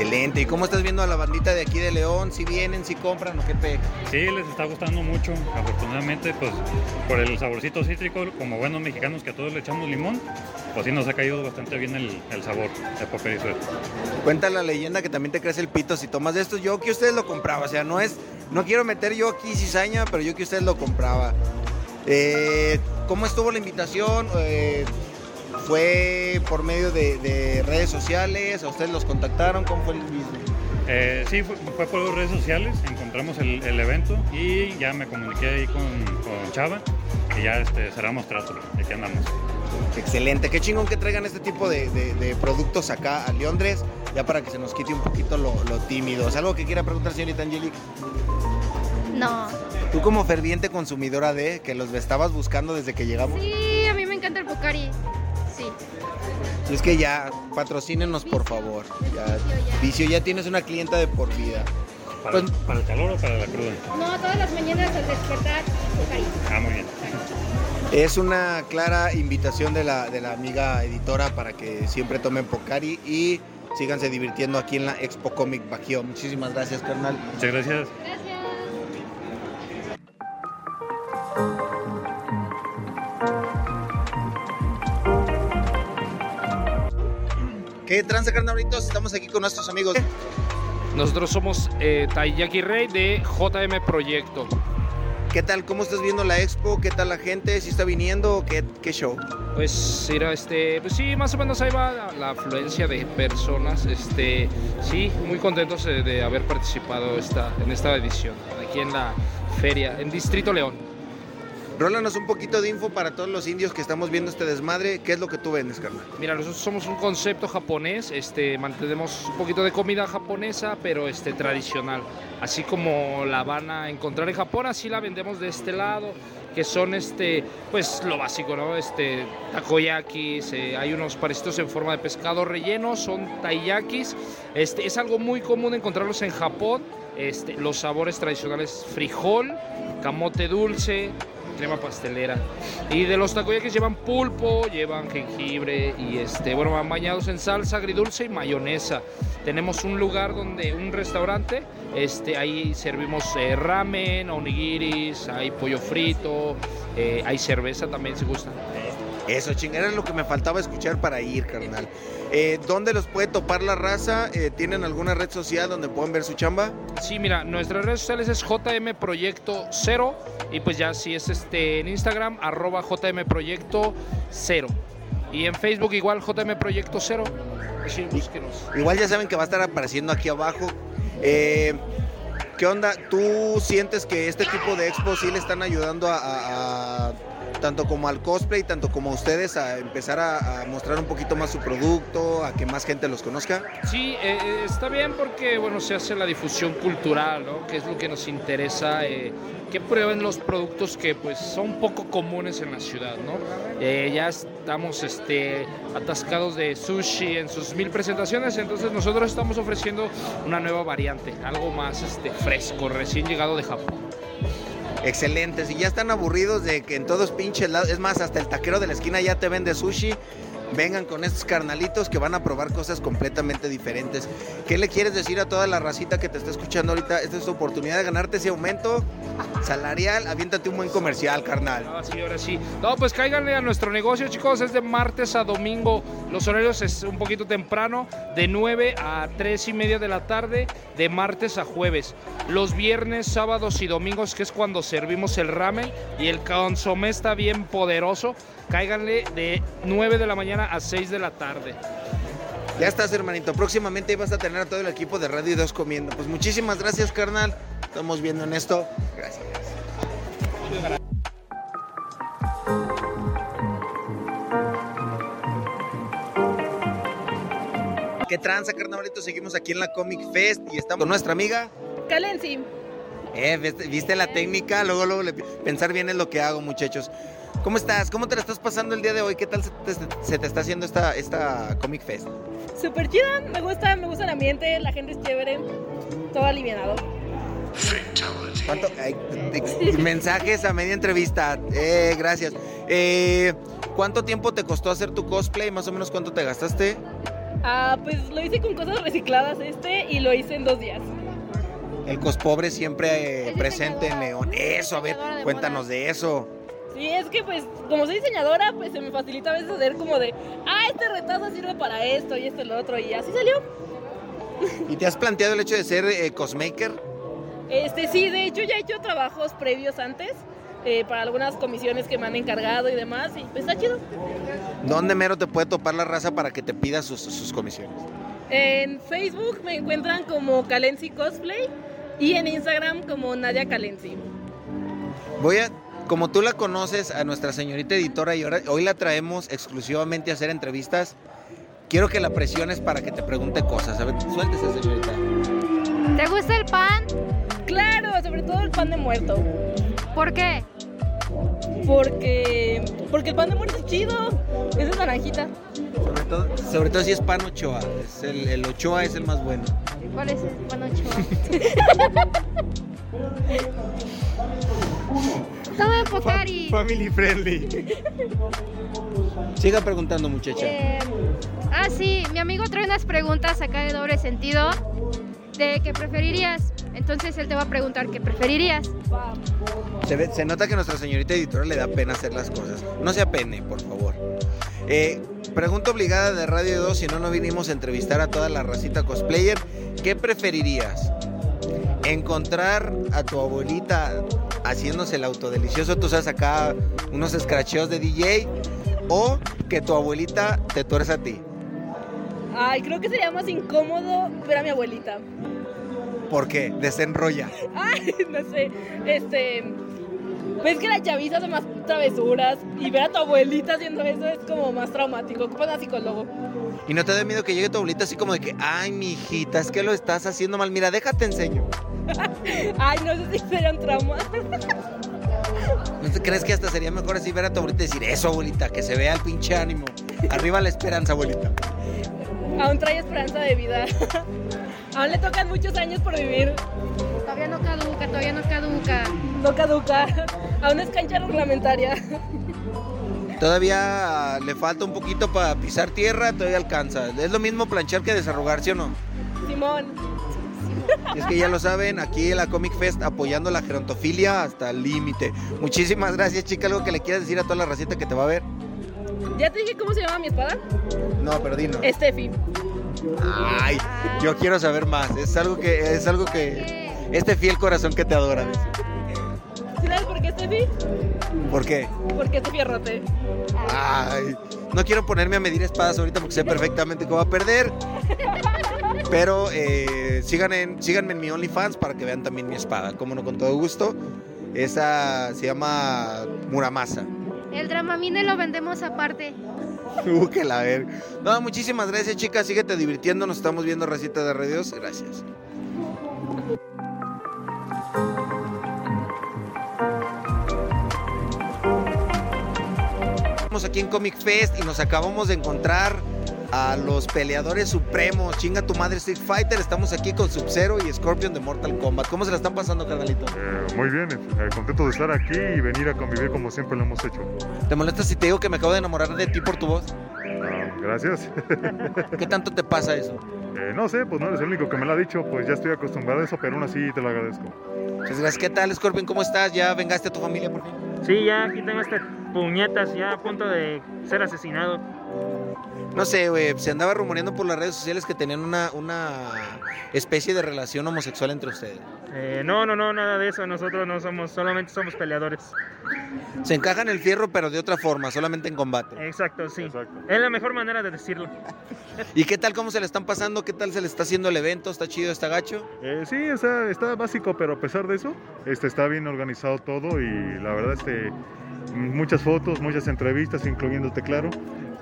Excelente. ¿Y cómo estás viendo a la bandita de aquí de León? ¿Si vienen, si compran o qué pe? Sí, les está gustando mucho, afortunadamente, pues por el saborcito cítrico, como buenos mexicanos que a todos le echamos limón, pues sí nos ha caído bastante bien el, el sabor de Sweat. Cuenta la leyenda que también te crece el pito si tomas de estos. Yo que ustedes lo compraba, o sea, no es, no quiero meter yo aquí cizaña, pero yo que ustedes lo compraba. Eh, ¿Cómo estuvo la invitación? Eh, ¿Fue por medio de, de redes sociales? ¿A ustedes los contactaron? ¿Cómo fue el mismo? Eh, sí, fue, fue por redes sociales, encontramos el, el evento y ya me comuniqué ahí con, con Chava y ya este, cerramos trato, de aquí andamos. Excelente, qué chingón que traigan este tipo de, de- de productos acá a Londres, ya para que se nos quite un poquito lo, lo tímido. ¿Es algo que quiera preguntar, señorita Angelique? No. Tú como ferviente consumidora de, que los estabas buscando desde que llegamos. Sí, a mí me encanta el Pocari. Sí. Es que ya, patrocínenos por favor. Ya, Vicio, ya tienes una clienta de por vida. ¿Para, Pues- para el calor o para la cruda? No, todas las mañanas al despertar, Pocari. Ah, muy bien. Es una clara invitación de la, de la amiga editora para que siempre tomen Pocari y síganse divirtiendo aquí en la Expo Comic Bajío. Muchísimas gracias, carnal. Muchas gracias. ¿Qué tranza, carnalitos? Estamos aquí con nuestros amigos. Nosotros somos eh, Taiyaki Rey de JM Proyecto. ¿Qué tal? ¿Cómo estás viendo la expo? ¿Qué tal la gente? ¿Si está viniendo? ¿Qué, qué show? Pues mira, este, pues sí, más o menos ahí va la, la afluencia de personas. Este, sí, muy contentos de, de haber participado esta, en esta edición, aquí en la feria, en Distrito León. Rólanos un poquito de info para todos los indios que estamos viendo este desmadre. ¿Qué es lo que tú vendes, carnal? Mira, nosotros somos un concepto japonés, este, mantenemos un poquito de comida japonesa, pero este, tradicional. Así como la van a encontrar en Japón, así la vendemos de este lado, que son este, pues lo básico, ¿no? Este, takoyakis, eh, hay unos parecidos en forma de pescado relleno, son taiyakis. Este, es algo muy común encontrarlos en Japón. Este, los sabores tradicionales, frijol, camote dulce, crema pastelera. Y de los takoyakis llevan pulpo, llevan jengibre y este, bueno, van bañados en salsa agridulce y mayonesa. Tenemos un lugar donde, un restaurante, este, ahí servimos eh, ramen, onigiris, hay pollo frito, eh, hay cerveza también si gustan. Eso, chingada, era lo que me faltaba escuchar para ir, carnal. Eh, ¿Dónde los puede topar la raza? Eh, ¿Tienen alguna red social donde puedan ver su chamba? Sí, mira, nuestras redes sociales es JM Proyecto 0 y pues ya si es este en Instagram arroba JM Proyecto 0 y en Facebook igual JM Proyecto 0. Así búsquenos. Igual ya saben que va a estar apareciendo aquí abajo. Eh, ¿Qué onda? ¿Tú sientes que este tipo de expos sí le están ayudando a, a- a- tanto como al cosplay, tanto como a ustedes a empezar a, mostrar un poquito más su producto, a que más gente los conozca? Sí, eh, eh, está bien porque bueno se hace la difusión cultural, ¿no? Que es lo que nos interesa, eh, que prueben los productos que pues son poco comunes en la ciudad, ¿no? Ya estamos este, atascados de sushi en sus mil presentaciones, entonces nosotros estamos ofreciendo una nueva variante, algo más este, fresco, recién llegado de Japón. Excelente, si ya están aburridos de que en todos pinches lados, es más, hasta el taquero de la esquina ya te vende sushi, vengan con estos carnalitos que van a probar cosas completamente diferentes. ¿Qué le quieres decir a toda la racita que te está escuchando ahorita? Esta es tu oportunidad de ganarte ese aumento salarial, aviéntate un buen comercial, carnal. Ahora sí, ahora sí. No, pues cáiganle a nuestro negocio, chicos. Es de martes a domingo. Los horarios es un poquito temprano, de 9 a 3 y media de la tarde, de martes a jueves. Los viernes, sábados y domingos, que es cuando servimos el ramen y el consomé está bien poderoso, cáiganle de 9 de la mañana a 6 de la tarde. Ya estás, hermanito. Próximamente vas a tener a todo el equipo de Radio 2 comiendo. Pues muchísimas gracias, carnal. Estamos viendo en esto. Gracias. ¿Qué tranza, carnavalito? Seguimos aquí en la Comic Fest y estamos con nuestra amiga. Calency. Eh, ¿viste, ¿viste, la técnica? Luego, luego, pensar bien es lo que hago, muchachos. ¿Cómo estás? ¿Cómo te la estás pasando el día de hoy? ¿Qué tal se te, se te está haciendo esta, esta Comic Fest? Súper chida, me gusta, me gusta el ambiente, la gente es chévere, todo alivianado. ¿Cuánto? ay, mensajes a media entrevista. Eh, gracias. Eh, ¿Cuánto tiempo te costó hacer tu cosplay? Más o menos cuánto te gastaste. Ah, pues lo hice con cosas recicladas este y lo hice en dos días. El cospobre siempre eh, presente en León. Eso, a ver, cuéntanos de eso. Sí, es que pues como soy diseñadora, pues se me facilita a veces hacer como de, ah, este retazo sirve para esto y esto y lo otro y así salió. ¿Y te has planteado el hecho de ser eh, cosmaker? Este sí, de hecho ya he hecho trabajos previos antes eh, para algunas comisiones que me han encargado y demás y pues está chido. ¿Dónde mero te puede topar la raza para que te pida sus, sus comisiones? En Facebook me encuentran como Calensi Cosplay y en Instagram como Nadia Calensi. Voy a, como tú la conoces, a nuestra señorita editora y ahora, hoy la traemos exclusivamente a hacer entrevistas. Quiero que la presiones para que te pregunte cosas. A ver, suéltese, señorita. ¿Te gusta el pan? Claro, sobre todo el pan de muerto. ¿Por qué? Porque porque el pan de muerto es chido. Es de naranjita. Sobre todo, sobre todo si es pan Ochoa. Es el, el Ochoa es el más bueno. ¿Cuál es el pan ochoa? Toma Pocari. Family friendly. Siga preguntando, muchacha. Eh, ah, sí, mi amigo trae unas preguntas acá de doble sentido de qué preferirías. Entonces él te va a preguntar qué preferirías. Se, ve- se nota que nuestra señorita editora le da pena hacer las cosas. No se apene, por favor. Eh, pregunta obligada de Radio 2, si no, no vinimos a entrevistar a toda la racita cosplayer. ¿Qué preferirías? ¿Encontrar a tu abuelita haciéndose el autodelicioso? Tú sabes acá unos escracheos de DJ. ¿O que tu abuelita te tuerza a ti? Ay, creo que sería más incómodo ver a mi abuelita. ¿Por qué? Desenrolla. Ay, no sé. Este. Ves que la chaviza hace más travesuras y ver a tu abuelita haciendo eso es como más traumático. Ocupas a psicólogo. ¿Y no te da miedo que llegue tu abuelita así como de que, ay, mi hijita, es que lo estás haciendo mal? Mira, déjate enseño. Ay, no sé si sería un trauma. ¿No te crees que hasta sería mejor así ver a tu abuelita y decir, eso, abuelita, que se vea el pinche ánimo? Arriba la esperanza, abuelita. Aún trae esperanza de vida. Aún le tocan muchos años por vivir. Todavía no caduca, todavía no caduca. No caduca. Aún es cancha reglamentaria. Todavía le falta un poquito para pisar tierra, todavía alcanza. Es lo mismo planchar que desarrugar, ¿sí o no? Simón. Y es que ya lo saben, aquí en la Comic Fest apoyando la gerontofilia hasta el límite. Muchísimas gracias, chica. ¿Algo que le quieras decir a toda la racita que te va a ver? ¿Ya te dije cómo se llama mi espada? No, pero dinos. Steffi. Ay, yo quiero saber más. Es algo que, es algo que. Este fiel corazón que te adora. ¿Sí sabes por qué Steffi? ¿Por qué? Porque es fierrote. Ay, no quiero ponerme a medir espadas ahorita porque sé perfectamente que va a perder. Pero eh, sigan en, síganme en mi OnlyFans para que vean también mi espada. Como no, con todo gusto. Esa se llama Muramasa. El Dramamine lo vendemos aparte. Uh, que la ver. No, muchísimas gracias, chicas. Síguete divirtiendo. Nos estamos viendo, recita de radios. Gracias. Estamos aquí en Comic Fest y nos acabamos de encontrar a los peleadores supremos. Chinga tu madre Street Fighter. Estamos aquí con Sub-Zero y Scorpion de Mortal Kombat. ¿Cómo se la están pasando, carnalito? Eh, muy bien, eh, contento de estar aquí y venir a convivir como siempre lo hemos hecho. ¿Te molesta si te digo que me acabo de enamorar de ti por tu voz? Ah, gracias. ¿Qué tanto te pasa eso? Eh, no sé, pues no eres el único que me lo ha dicho, pues ya estoy acostumbrado a eso, pero aún así te lo agradezco. Gracias. ¿Qué tal, Scorpion? ¿Cómo estás? ¿Ya vengaste a tu familia por fin? Sí, ya aquí tengo este puñetas ya a punto de ser asesinado. No sé, güey, se andaba rumoreando por las redes sociales que tenían una, una especie de relación homosexual entre ustedes. Eh, no, no, no, nada de eso. Nosotros no somos, solamente somos peleadores. Se encajan el fierro, pero de otra forma, solamente en combate. Exacto, sí. Es la mejor manera de decirlo. ¿Y qué tal, cómo se le están pasando? ¿Qué tal se le está haciendo el evento? ¿Está chido, está gacho? Eh, sí, está, está básico, pero a pesar de eso, este, está bien organizado todo y la verdad, este, muchas fotos, muchas entrevistas, incluyéndote, claro.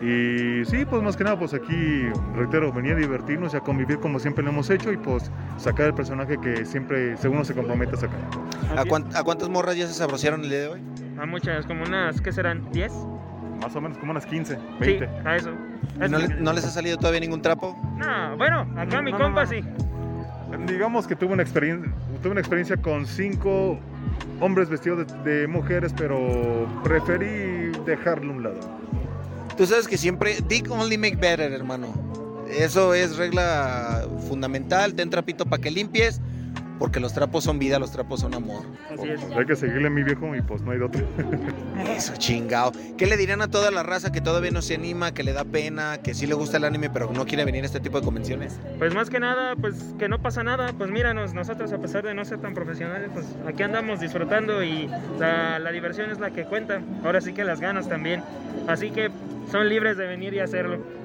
Y sí, pues más que nada, pues aquí, reitero, venía a divertirnos y a convivir como siempre lo hemos hecho y pues sacar el personaje que siempre, según se compromete a sacar. ¿A, cuán- a cuántas morras ya se sabrosieron el día de hoy? A muchas, como unas, ¿qué serán? ¿10? Más o menos como unas 15, Sí, 20. a eso. ¿Y ¿No, le- no les ha salido todavía ningún trapo? No, bueno, acá mi No, compa no. sí. Digamos que tuve una experiencia, tuve una experiencia con cinco hombres vestidos de, de mujeres, pero preferí dejarlo a un lado. Tú sabes que siempre, dick only make better, hermano. Eso es regla fundamental. Ten trapito para que limpies, porque los trapos son vida, los trapos son amor. Así es. Hay que seguirle a mi viejo y pues no hay de otro. Eso, chingao. ¿Qué le dirían a toda la raza que todavía no se anima, que le da pena, que sí le gusta el anime, pero no quiere venir a este tipo de convenciones? Pues más que nada, pues que no pasa nada, pues míranos, nosotros a pesar de no ser tan profesionales, pues aquí andamos disfrutando y la, la diversión es la que cuenta, ahora sí que las ganas también, así que son libres de venir y hacerlo.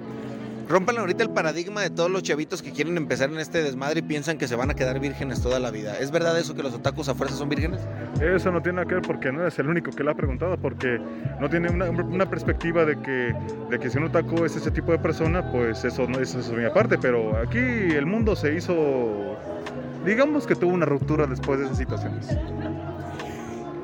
Rompan ahorita el paradigma de todos los chavitos que quieren empezar en este desmadre y piensan que se van a quedar vírgenes toda la vida. ¿Es verdad eso que los otakus a fuerza son vírgenes? Eso no tiene nada que ver porque no eres el único que le ha preguntado, porque no tiene una, una perspectiva de que, de que si un otaku es ese tipo de persona, pues eso no eso es mi aparte, pero aquí el mundo se hizo, digamos que tuvo una ruptura después de esas situaciones.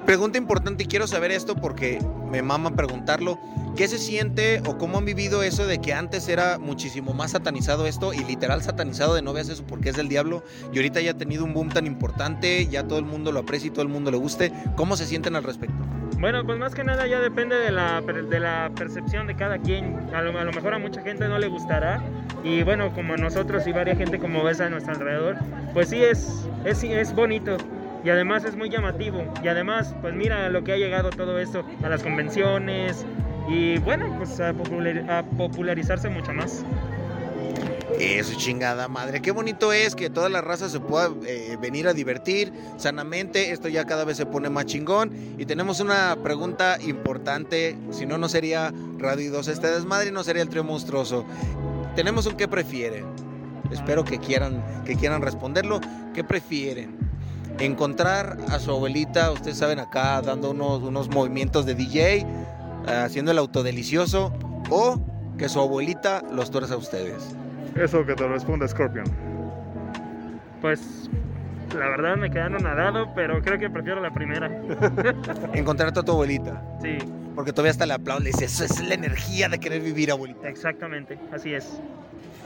Pregunta importante y quiero saber esto porque me mama preguntarlo. ¿Qué se siente o cómo han vivido eso de que antes era muchísimo más satanizado esto y literal satanizado de no veas eso porque es del diablo y ahorita ya ha tenido un boom tan importante, ya todo el mundo lo aprecia y todo el mundo le guste? ¿Cómo se sienten al respecto? Bueno, pues más que nada ya depende de la, de la percepción de cada quien. A lo, mejor a mucha gente no le gustará. Y bueno, como nosotros y varias gente como ves a nuestro alrededor, pues sí es, es, es bonito. Y además es muy llamativo. Y además, pues mira lo que ha llegado todo esto, a las convenciones. Y bueno, pues a, a popularizarse mucho más. Eso, chingada madre. Qué bonito es que toda la raza se pueda eh, venir a divertir sanamente. Esto ya cada vez se pone más chingón. Y tenemos una pregunta importante. Si no, no sería Radio 2 este desmadre no sería el trío monstruoso. Tenemos un qué prefieren. Espero que quieran, que quieran responderlo. ¿Qué prefieren? Encontrar a su abuelita, ustedes saben, acá dando unos, unos movimientos de DJ, eh, haciendo el autodelicioso, o que su abuelita los tuerza a ustedes. Eso que te lo responda Scorpion. Pues la verdad me quedaron nadado, pero creo que prefiero la primera. Encontrar a tu abuelita. Sí. Porque todavía hasta le aplaudes. Eso es la energía de querer vivir, abuelita. Exactamente, así es.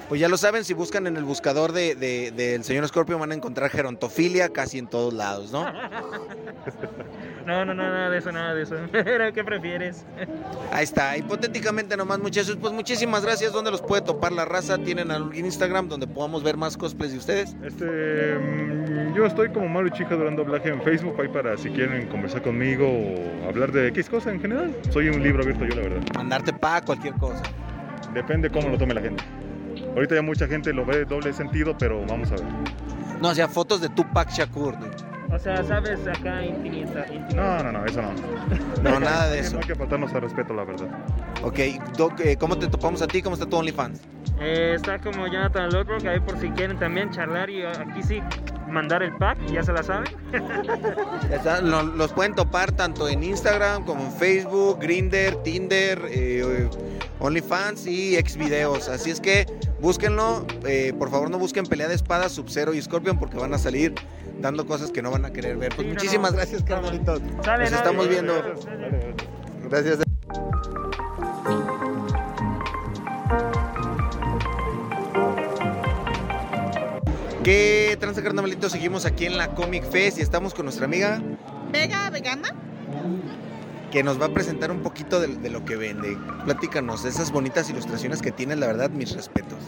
Pues ya lo saben, si buscan en el buscador de- de- del señor Scorpio van a encontrar gerontofilia casi en todos lados, ¿no? No, no, no, nada de eso, nada de eso. Pero, ¿qué prefieres? Ahí está, hipotéticamente nomás muchachos, pues muchísimas gracias. ¿Dónde los puede topar la raza? ¿Tienen algún Instagram donde podamos ver más cosplays de ustedes? Este, mm, yo estoy como Mario Chica durando doblaje en Facebook, ahí para si quieren conversar conmigo o hablar de X cosa en general. Soy un libro abierto yo, la verdad. Mandarte pa cualquier cosa. Depende cómo lo tome la gente. Ahorita ya mucha gente lo ve doble sentido, pero vamos a ver. No, o sea, fotos de Tupac Shakur. ¿no? O sea, sabes, acá infinita. No, no, no, eso no. No, nada de eso. No hay que faltarnos al respeto, la verdad. Ok, Doc, eh, ¿cómo te topamos a ti? ¿Cómo está tu OnlyFans? Eh, está como Jonathan Lodbrok, ahí por si quieren también charlar y aquí sí mandar el pack, ya se la saben. Ya está, lo- los pueden topar tanto en Instagram como en Facebook, Grinder, Tinder, eh, OnlyFans y Xvideos. Así es que búsquenlo. eh, por favor, no busquen pelea de espadas, Sub-Zero y Scorpion porque van a salir dando cosas que no van a querer ver. Pues Sí, muchísimas no. gracias, carnalitos. Nos no, estamos viendo. Gracias. ¿Qué tranza carnavalito? Seguimos aquí en la Comic Fest y estamos con nuestra amiga Vega vegana. que nos va a presentar un poquito de, de lo que vende. Platícanos, esas bonitas ilustraciones que tienes, la verdad, mis respetos.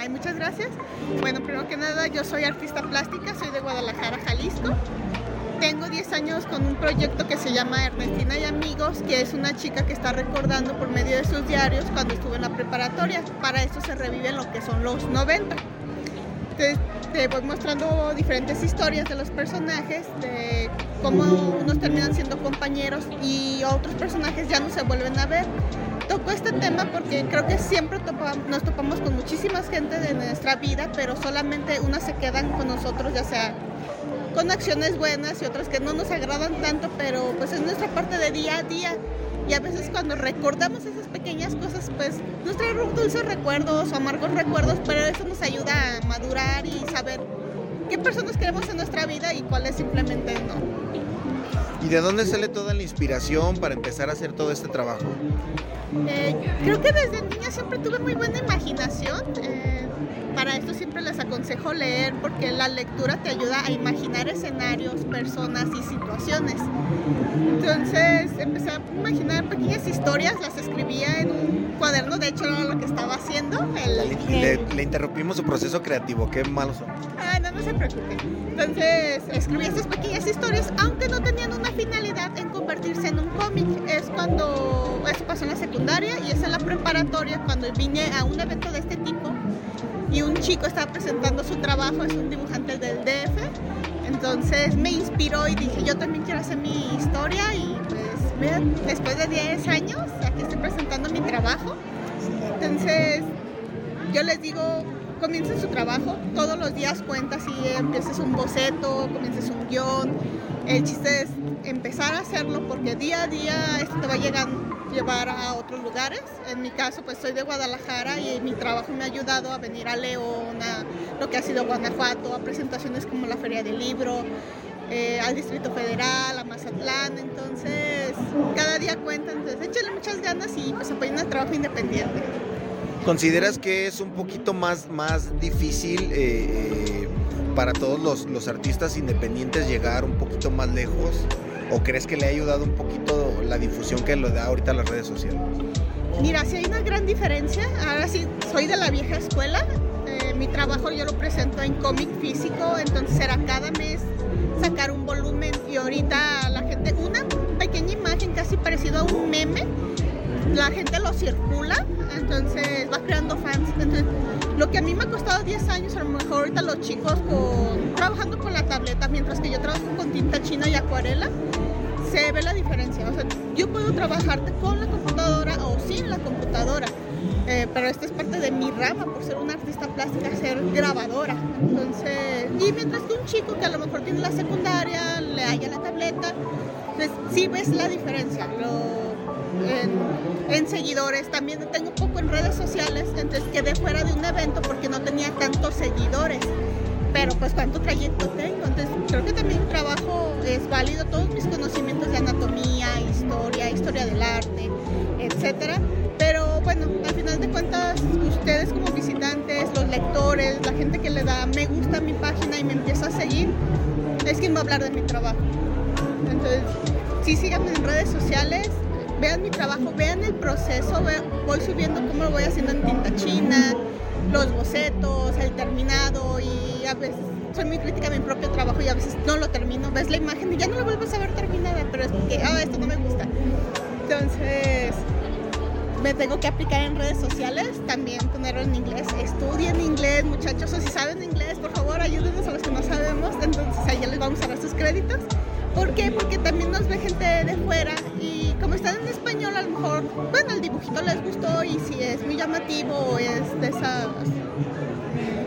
Ay, muchas gracias. Bueno, primero que nada, yo soy artista plástica, soy de Guadalajara, Jalisco. Tengo 10 años con un proyecto que se llama Ernestina y Amigos, que es una chica que está recordando por medio de sus diarios cuando estuvo en la preparatoria. Para eso se reviven lo que son los 90. Te, te voy mostrando diferentes historias de los personajes, de cómo unos terminan siendo compañeros y otros personajes ya no se vuelven a ver. Toco este tema porque creo que siempre nos topamos con muchísimas gente de nuestra vida, pero solamente unas se quedan con nosotros, ya sea con acciones buenas y otras que no nos agradan tanto, pero pues es nuestra parte de día a día. Y a veces cuando recordamos esas pequeñas cosas, pues nos trae dulces recuerdos o amargos recuerdos, pero eso nos ayuda a madurar y saber qué personas queremos en nuestra vida y cuáles simplemente no. ¿Y de dónde sale toda la inspiración para empezar a hacer todo este trabajo? Eh, creo que desde niña siempre tuve muy buena imaginación. Eh, para esto siempre les aconsejo leer porque la lectura te ayuda a imaginar escenarios, personas y situaciones. Entonces empecé a imaginar pequeñas historias, las escribía en un cuaderno, de hecho era lo que estaba haciendo. El, Le, le interrumpimos su proceso creativo, qué malos son. Ah, no, no se preocupe. Entonces escribí estas pequeñas historias, aunque no tenían una finalidad en convertirse en un cómic. Es cuando, eso pasó en la secundaria y es en la preparatoria, cuando vine a un evento de este tipo y un chico estaba presentando su trabajo, es un dibujante del DF. Entonces me inspiró y dije, yo también quiero hacer mi historia y pues vean, después de 10 años, aquí estoy presentando mi trabajo. Entonces yo les digo, comiencen su trabajo, todos los días cuenta si empieces un boceto, comiences un guion. El chiste es empezar a hacerlo porque día a día esto te va a llegar, llevar a otros lugares. En mi caso, pues soy de Guadalajara y mi trabajo me ha ayudado a venir a León, a lo que ha sido Guanajuato, a presentaciones como la Feria del Libro, eh, al Distrito Federal, a Mazatlán. Entonces, cada día cuenta. Entonces, échale muchas ganas y pues apoyen el trabajo independiente. ¿Consideras que es un poquito más, más difícil eh, para todos los, los artistas independientes llegar un poquito más lejos? ¿O crees que le ha ayudado un poquito la difusión que lo da ahorita las redes sociales? Mira, si hay una gran diferencia. Ahora sí, soy de la vieja escuela. Eh, mi trabajo yo lo presento en cómic físico, entonces era cada mes sacar un volumen y ahorita la gente, una pequeña imagen casi parecido a un meme, la gente lo circula, entonces va creando fans. Entonces, lo que a mí me ha costado 10 años, a lo mejor ahorita los chicos con, trabajando con la tableta, mientras que yo trabajo con tinta china y acuarela, se ve la diferencia. O sea, yo puedo trabajar con la computadora o sin la computadora, eh, pero esta es parte de mi rama por ser una artista plástica, ser grabadora. Entonces, y mientras que un chico que a lo mejor tiene la secundaria, le haya la tableta, pues sí ves la diferencia. En, seguidores, también tengo poco en redes sociales, entonces quedé fuera de un evento porque no tenía tantos seguidores, pero pues cuánto trayecto tengo, entonces creo que también trabajo es válido, todos mis conocimientos de anatomía, historia, historia del arte, etcétera, pero bueno, al final de cuentas ustedes como visitantes, los lectores, la gente que le da me gusta a mi página y me empieza a seguir, es quien va a hablar de mi trabajo. Entonces, sí síganme en redes sociales, vean mi trabajo, vean el proceso, voy subiendo cómo lo voy haciendo en tinta china, los bocetos, el terminado y a veces soy muy crítica a mi propio trabajo y a veces no lo termino, ves la imagen y ya no la vuelves a ver terminada, pero es porque, ah, esto no me gusta. Entonces, me tengo que aplicar en redes sociales, también ponerlo en inglés. Estudien inglés, muchachos, o si saben inglés, por favor, ayúdenos a los que no sabemos. Entonces, ya les vamos a dar sus créditos. ¿Por qué? Porque también nos ve gente de fuera y como están en español, a lo mejor, bueno, el dibujito les gustó y si es muy llamativo es de esas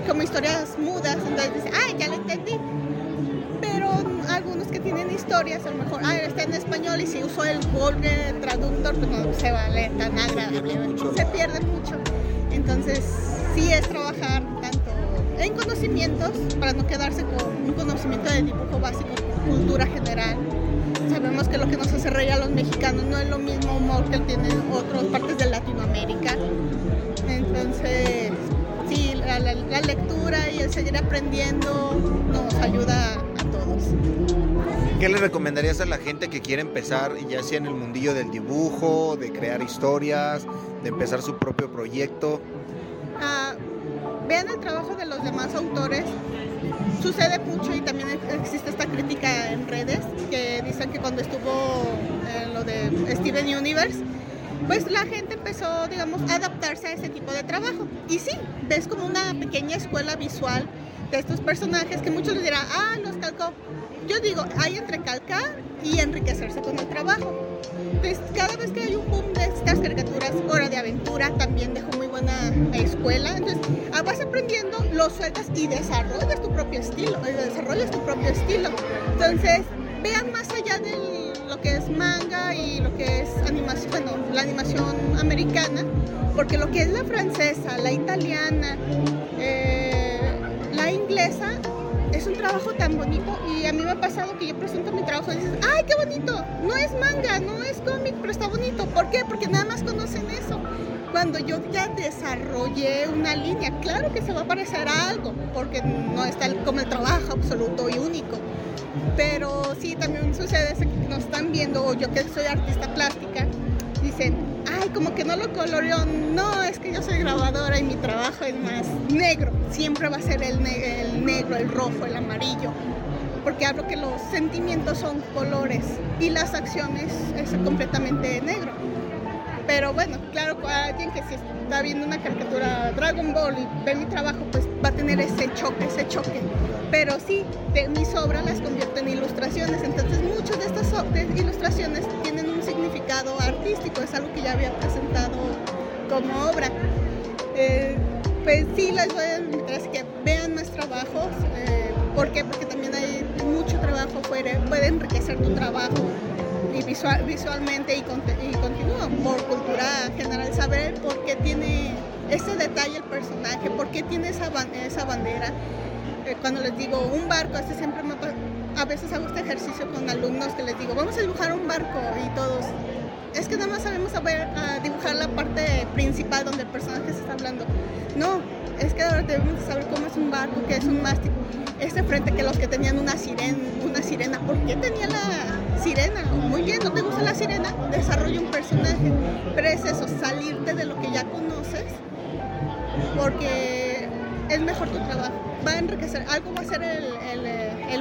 como historias mudas, entonces dice, ah, ya lo entendí. Pero algunos que tienen historias, a lo mejor, ah, está en español y si uso el Google Traductor, pues no se va a leer tan agradable. Se pierde mucho. Entonces, sí es trabajar tanto en conocimientos para no quedarse con un conocimiento de dibujo básico, cultura general. Sabemos que lo que nos hace reír a los mexicanos no es lo mismo humor que tienen otras partes de Latinoamérica. Entonces, sí, la, la- la lectura y el seguir aprendiendo nos ayuda a todos. ¿Qué le recomendarías a la gente que quiere empezar, ya sea en el mundillo del dibujo, de crear historias, de empezar su propio proyecto? Ah, vean el trabajo de los demás autores. Sucede mucho y también existe esta crítica en redes que dicen que cuando estuvo en lo de Steven Universe, pues la gente empezó, digamos, a adaptarse a ese tipo de trabajo. Y sí, ves como una pequeña escuela visual de estos personajes que muchos dirán, ah, los calcó. Yo digo, hay entre calcar y enriquecerse con el trabajo. Cada vez que hay un boom de estas caricaturas, Hora de Aventura también dejó muy buena escuela. Entonces, ah, vas aprendiendo, lo sueltas y desarrollas tu propio estilo, eh, desarrollas tu propio estilo. Entonces, vean más allá de lo que es manga y lo que es animación, la animación americana, porque lo que es la francesa, la italiana, eh, la inglesa, es un trabajo tan bonito y a mí me ha pasado que yo presento mi trabajo y dices, ¡ay, qué bonito! No es manga, no es cómic, pero está bonito. ¿Por qué? Porque nada más conocen eso. Cuando yo ya desarrollé una línea, claro que se va a parecer a algo, porque no está como el trabajo absoluto y único. Pero sí, también sucede eso que nos están viendo, o yo que soy artista plástica, dicen, ay, como que no lo coloreó. No, es que yo soy grabadora y mi trabajo es más negro. Siempre va a ser el, ne- el negro, el rojo, el amarillo. Porque hablo que los sentimientos son colores y las acciones es completamente negro. Pero bueno, claro, alguien que si está viendo una caricatura Dragon Ball y ve mi trabajo, pues va a tener ese choque, ese choque. Pero sí, de mis obras las convierto en ilustraciones. Entonces muchas de estas ilustraciones tienen significado artístico, es algo que ya había presentado como obra. Eh, pues sí, les voy a invitar que vean más trabajos. eh, ¿Por qué? Porque también hay mucho trabajo fuera, puede enriquecer tu trabajo y visual- visualmente y, conte- y continúa por cultura general, saber por qué tiene ese detalle el personaje, por qué tiene esa, esa bandera. Eh, cuando les digo un barco, este siempre me a veces hago este ejercicio con alumnos que les digo, vamos a dibujar un barco y todos, es que nada más sabemos saber a dibujar la parte principal donde el personaje se está hablando. No, es que ahora debemos de saber cómo es un barco, qué es un mástil. Este frente que los que tenían una sirena, una sirena, ¿por qué tenía la sirena? Muy bien, ¿no te gusta la sirena? Desarrolla un personaje. Pero es eso, salirte de lo que ya conoces, porque es mejor tu trabajo. Va a enriquecer, algo va a ser el, el,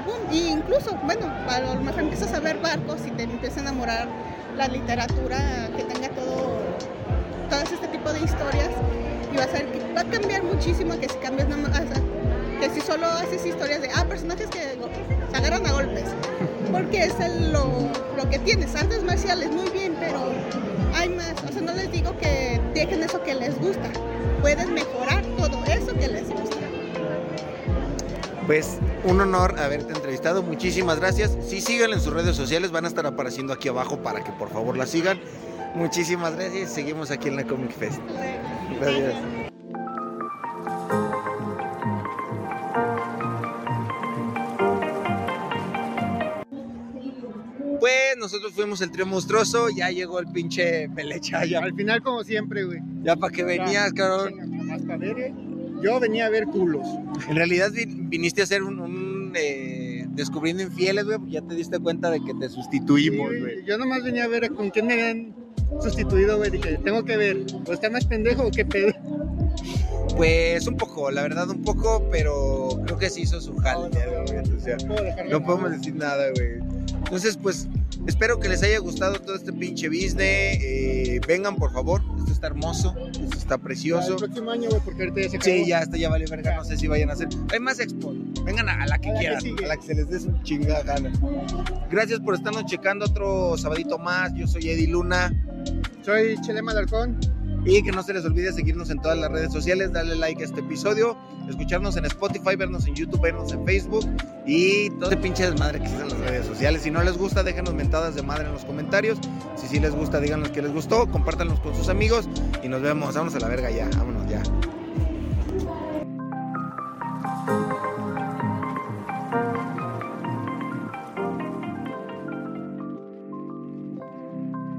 boom. Y incluso, bueno, a lo mejor empiezas a ver barcos y te empieza a enamorar la literatura que tenga todo, todo este tipo de historias. Y vas a ver que va a cambiar muchísimo que si cambias nada más, que si solo haces historias de, ah, personajes que se agarran a golpes. Porque es lo, lo que tienes. Artes marciales, muy bien, pero hay más. O sea, no les digo que dejen eso que les gusta. Puedes mejorar todo eso que les gusta. Pues un honor haberte entrevistado, muchísimas gracias. Sí, síganla en sus redes sociales, van a estar apareciendo aquí abajo para que por favor la sigan. Muchísimas gracias, seguimos aquí en la Comic Fest. Gracias. Pues nosotros fuimos el trío monstruoso, ya llegó el pinche Pelecha. Ya. Al final, como siempre, güey. Ya para que venías, cabrón. Ver, eh. Yo venía a ver culos. En realidad vin- viniste a hacer un, un, eh, descubriendo infieles, güey, porque ya te diste cuenta de que te sustituimos, Sí, güey. Yo nomás venía a ver con quién me habían sustituido, güey. Dije, tengo que ver. ¿O está más pendejo o qué pedo? Pues un poco, la verdad un poco, pero creo que se hizo su jale. güey, o sea, no podemos decir nada, güey. Entonces, pues espero que les haya gustado todo este pinche business. eh, vengan, por favor. Esto está hermoso, esto está precioso. El próximo año, güey, porque ahorita ya se acabó. Sí, ya, esto ya vale verga, no sé si vayan a hacer. Hay más expo. Vengan a, a la que A la que quieran, sigue. a la que se les dé su chingada gana. Gracias por estarnos checando otro sabadito más. Yo soy Eddie Luna. Soy Chelema Alarcón. Y que no se les olvide seguirnos en todas las redes sociales, darle like a este episodio, escucharnos en Spotify, vernos en YouTube, vernos en Facebook y todo ese pinche desmadre que existe en las redes sociales. Si no les gusta, déjenos mentadas de madre en los comentarios. Si sí les gusta, díganos que les gustó, compártanlos con sus amigos y nos vemos. Vámonos a la verga ya, vámonos ya.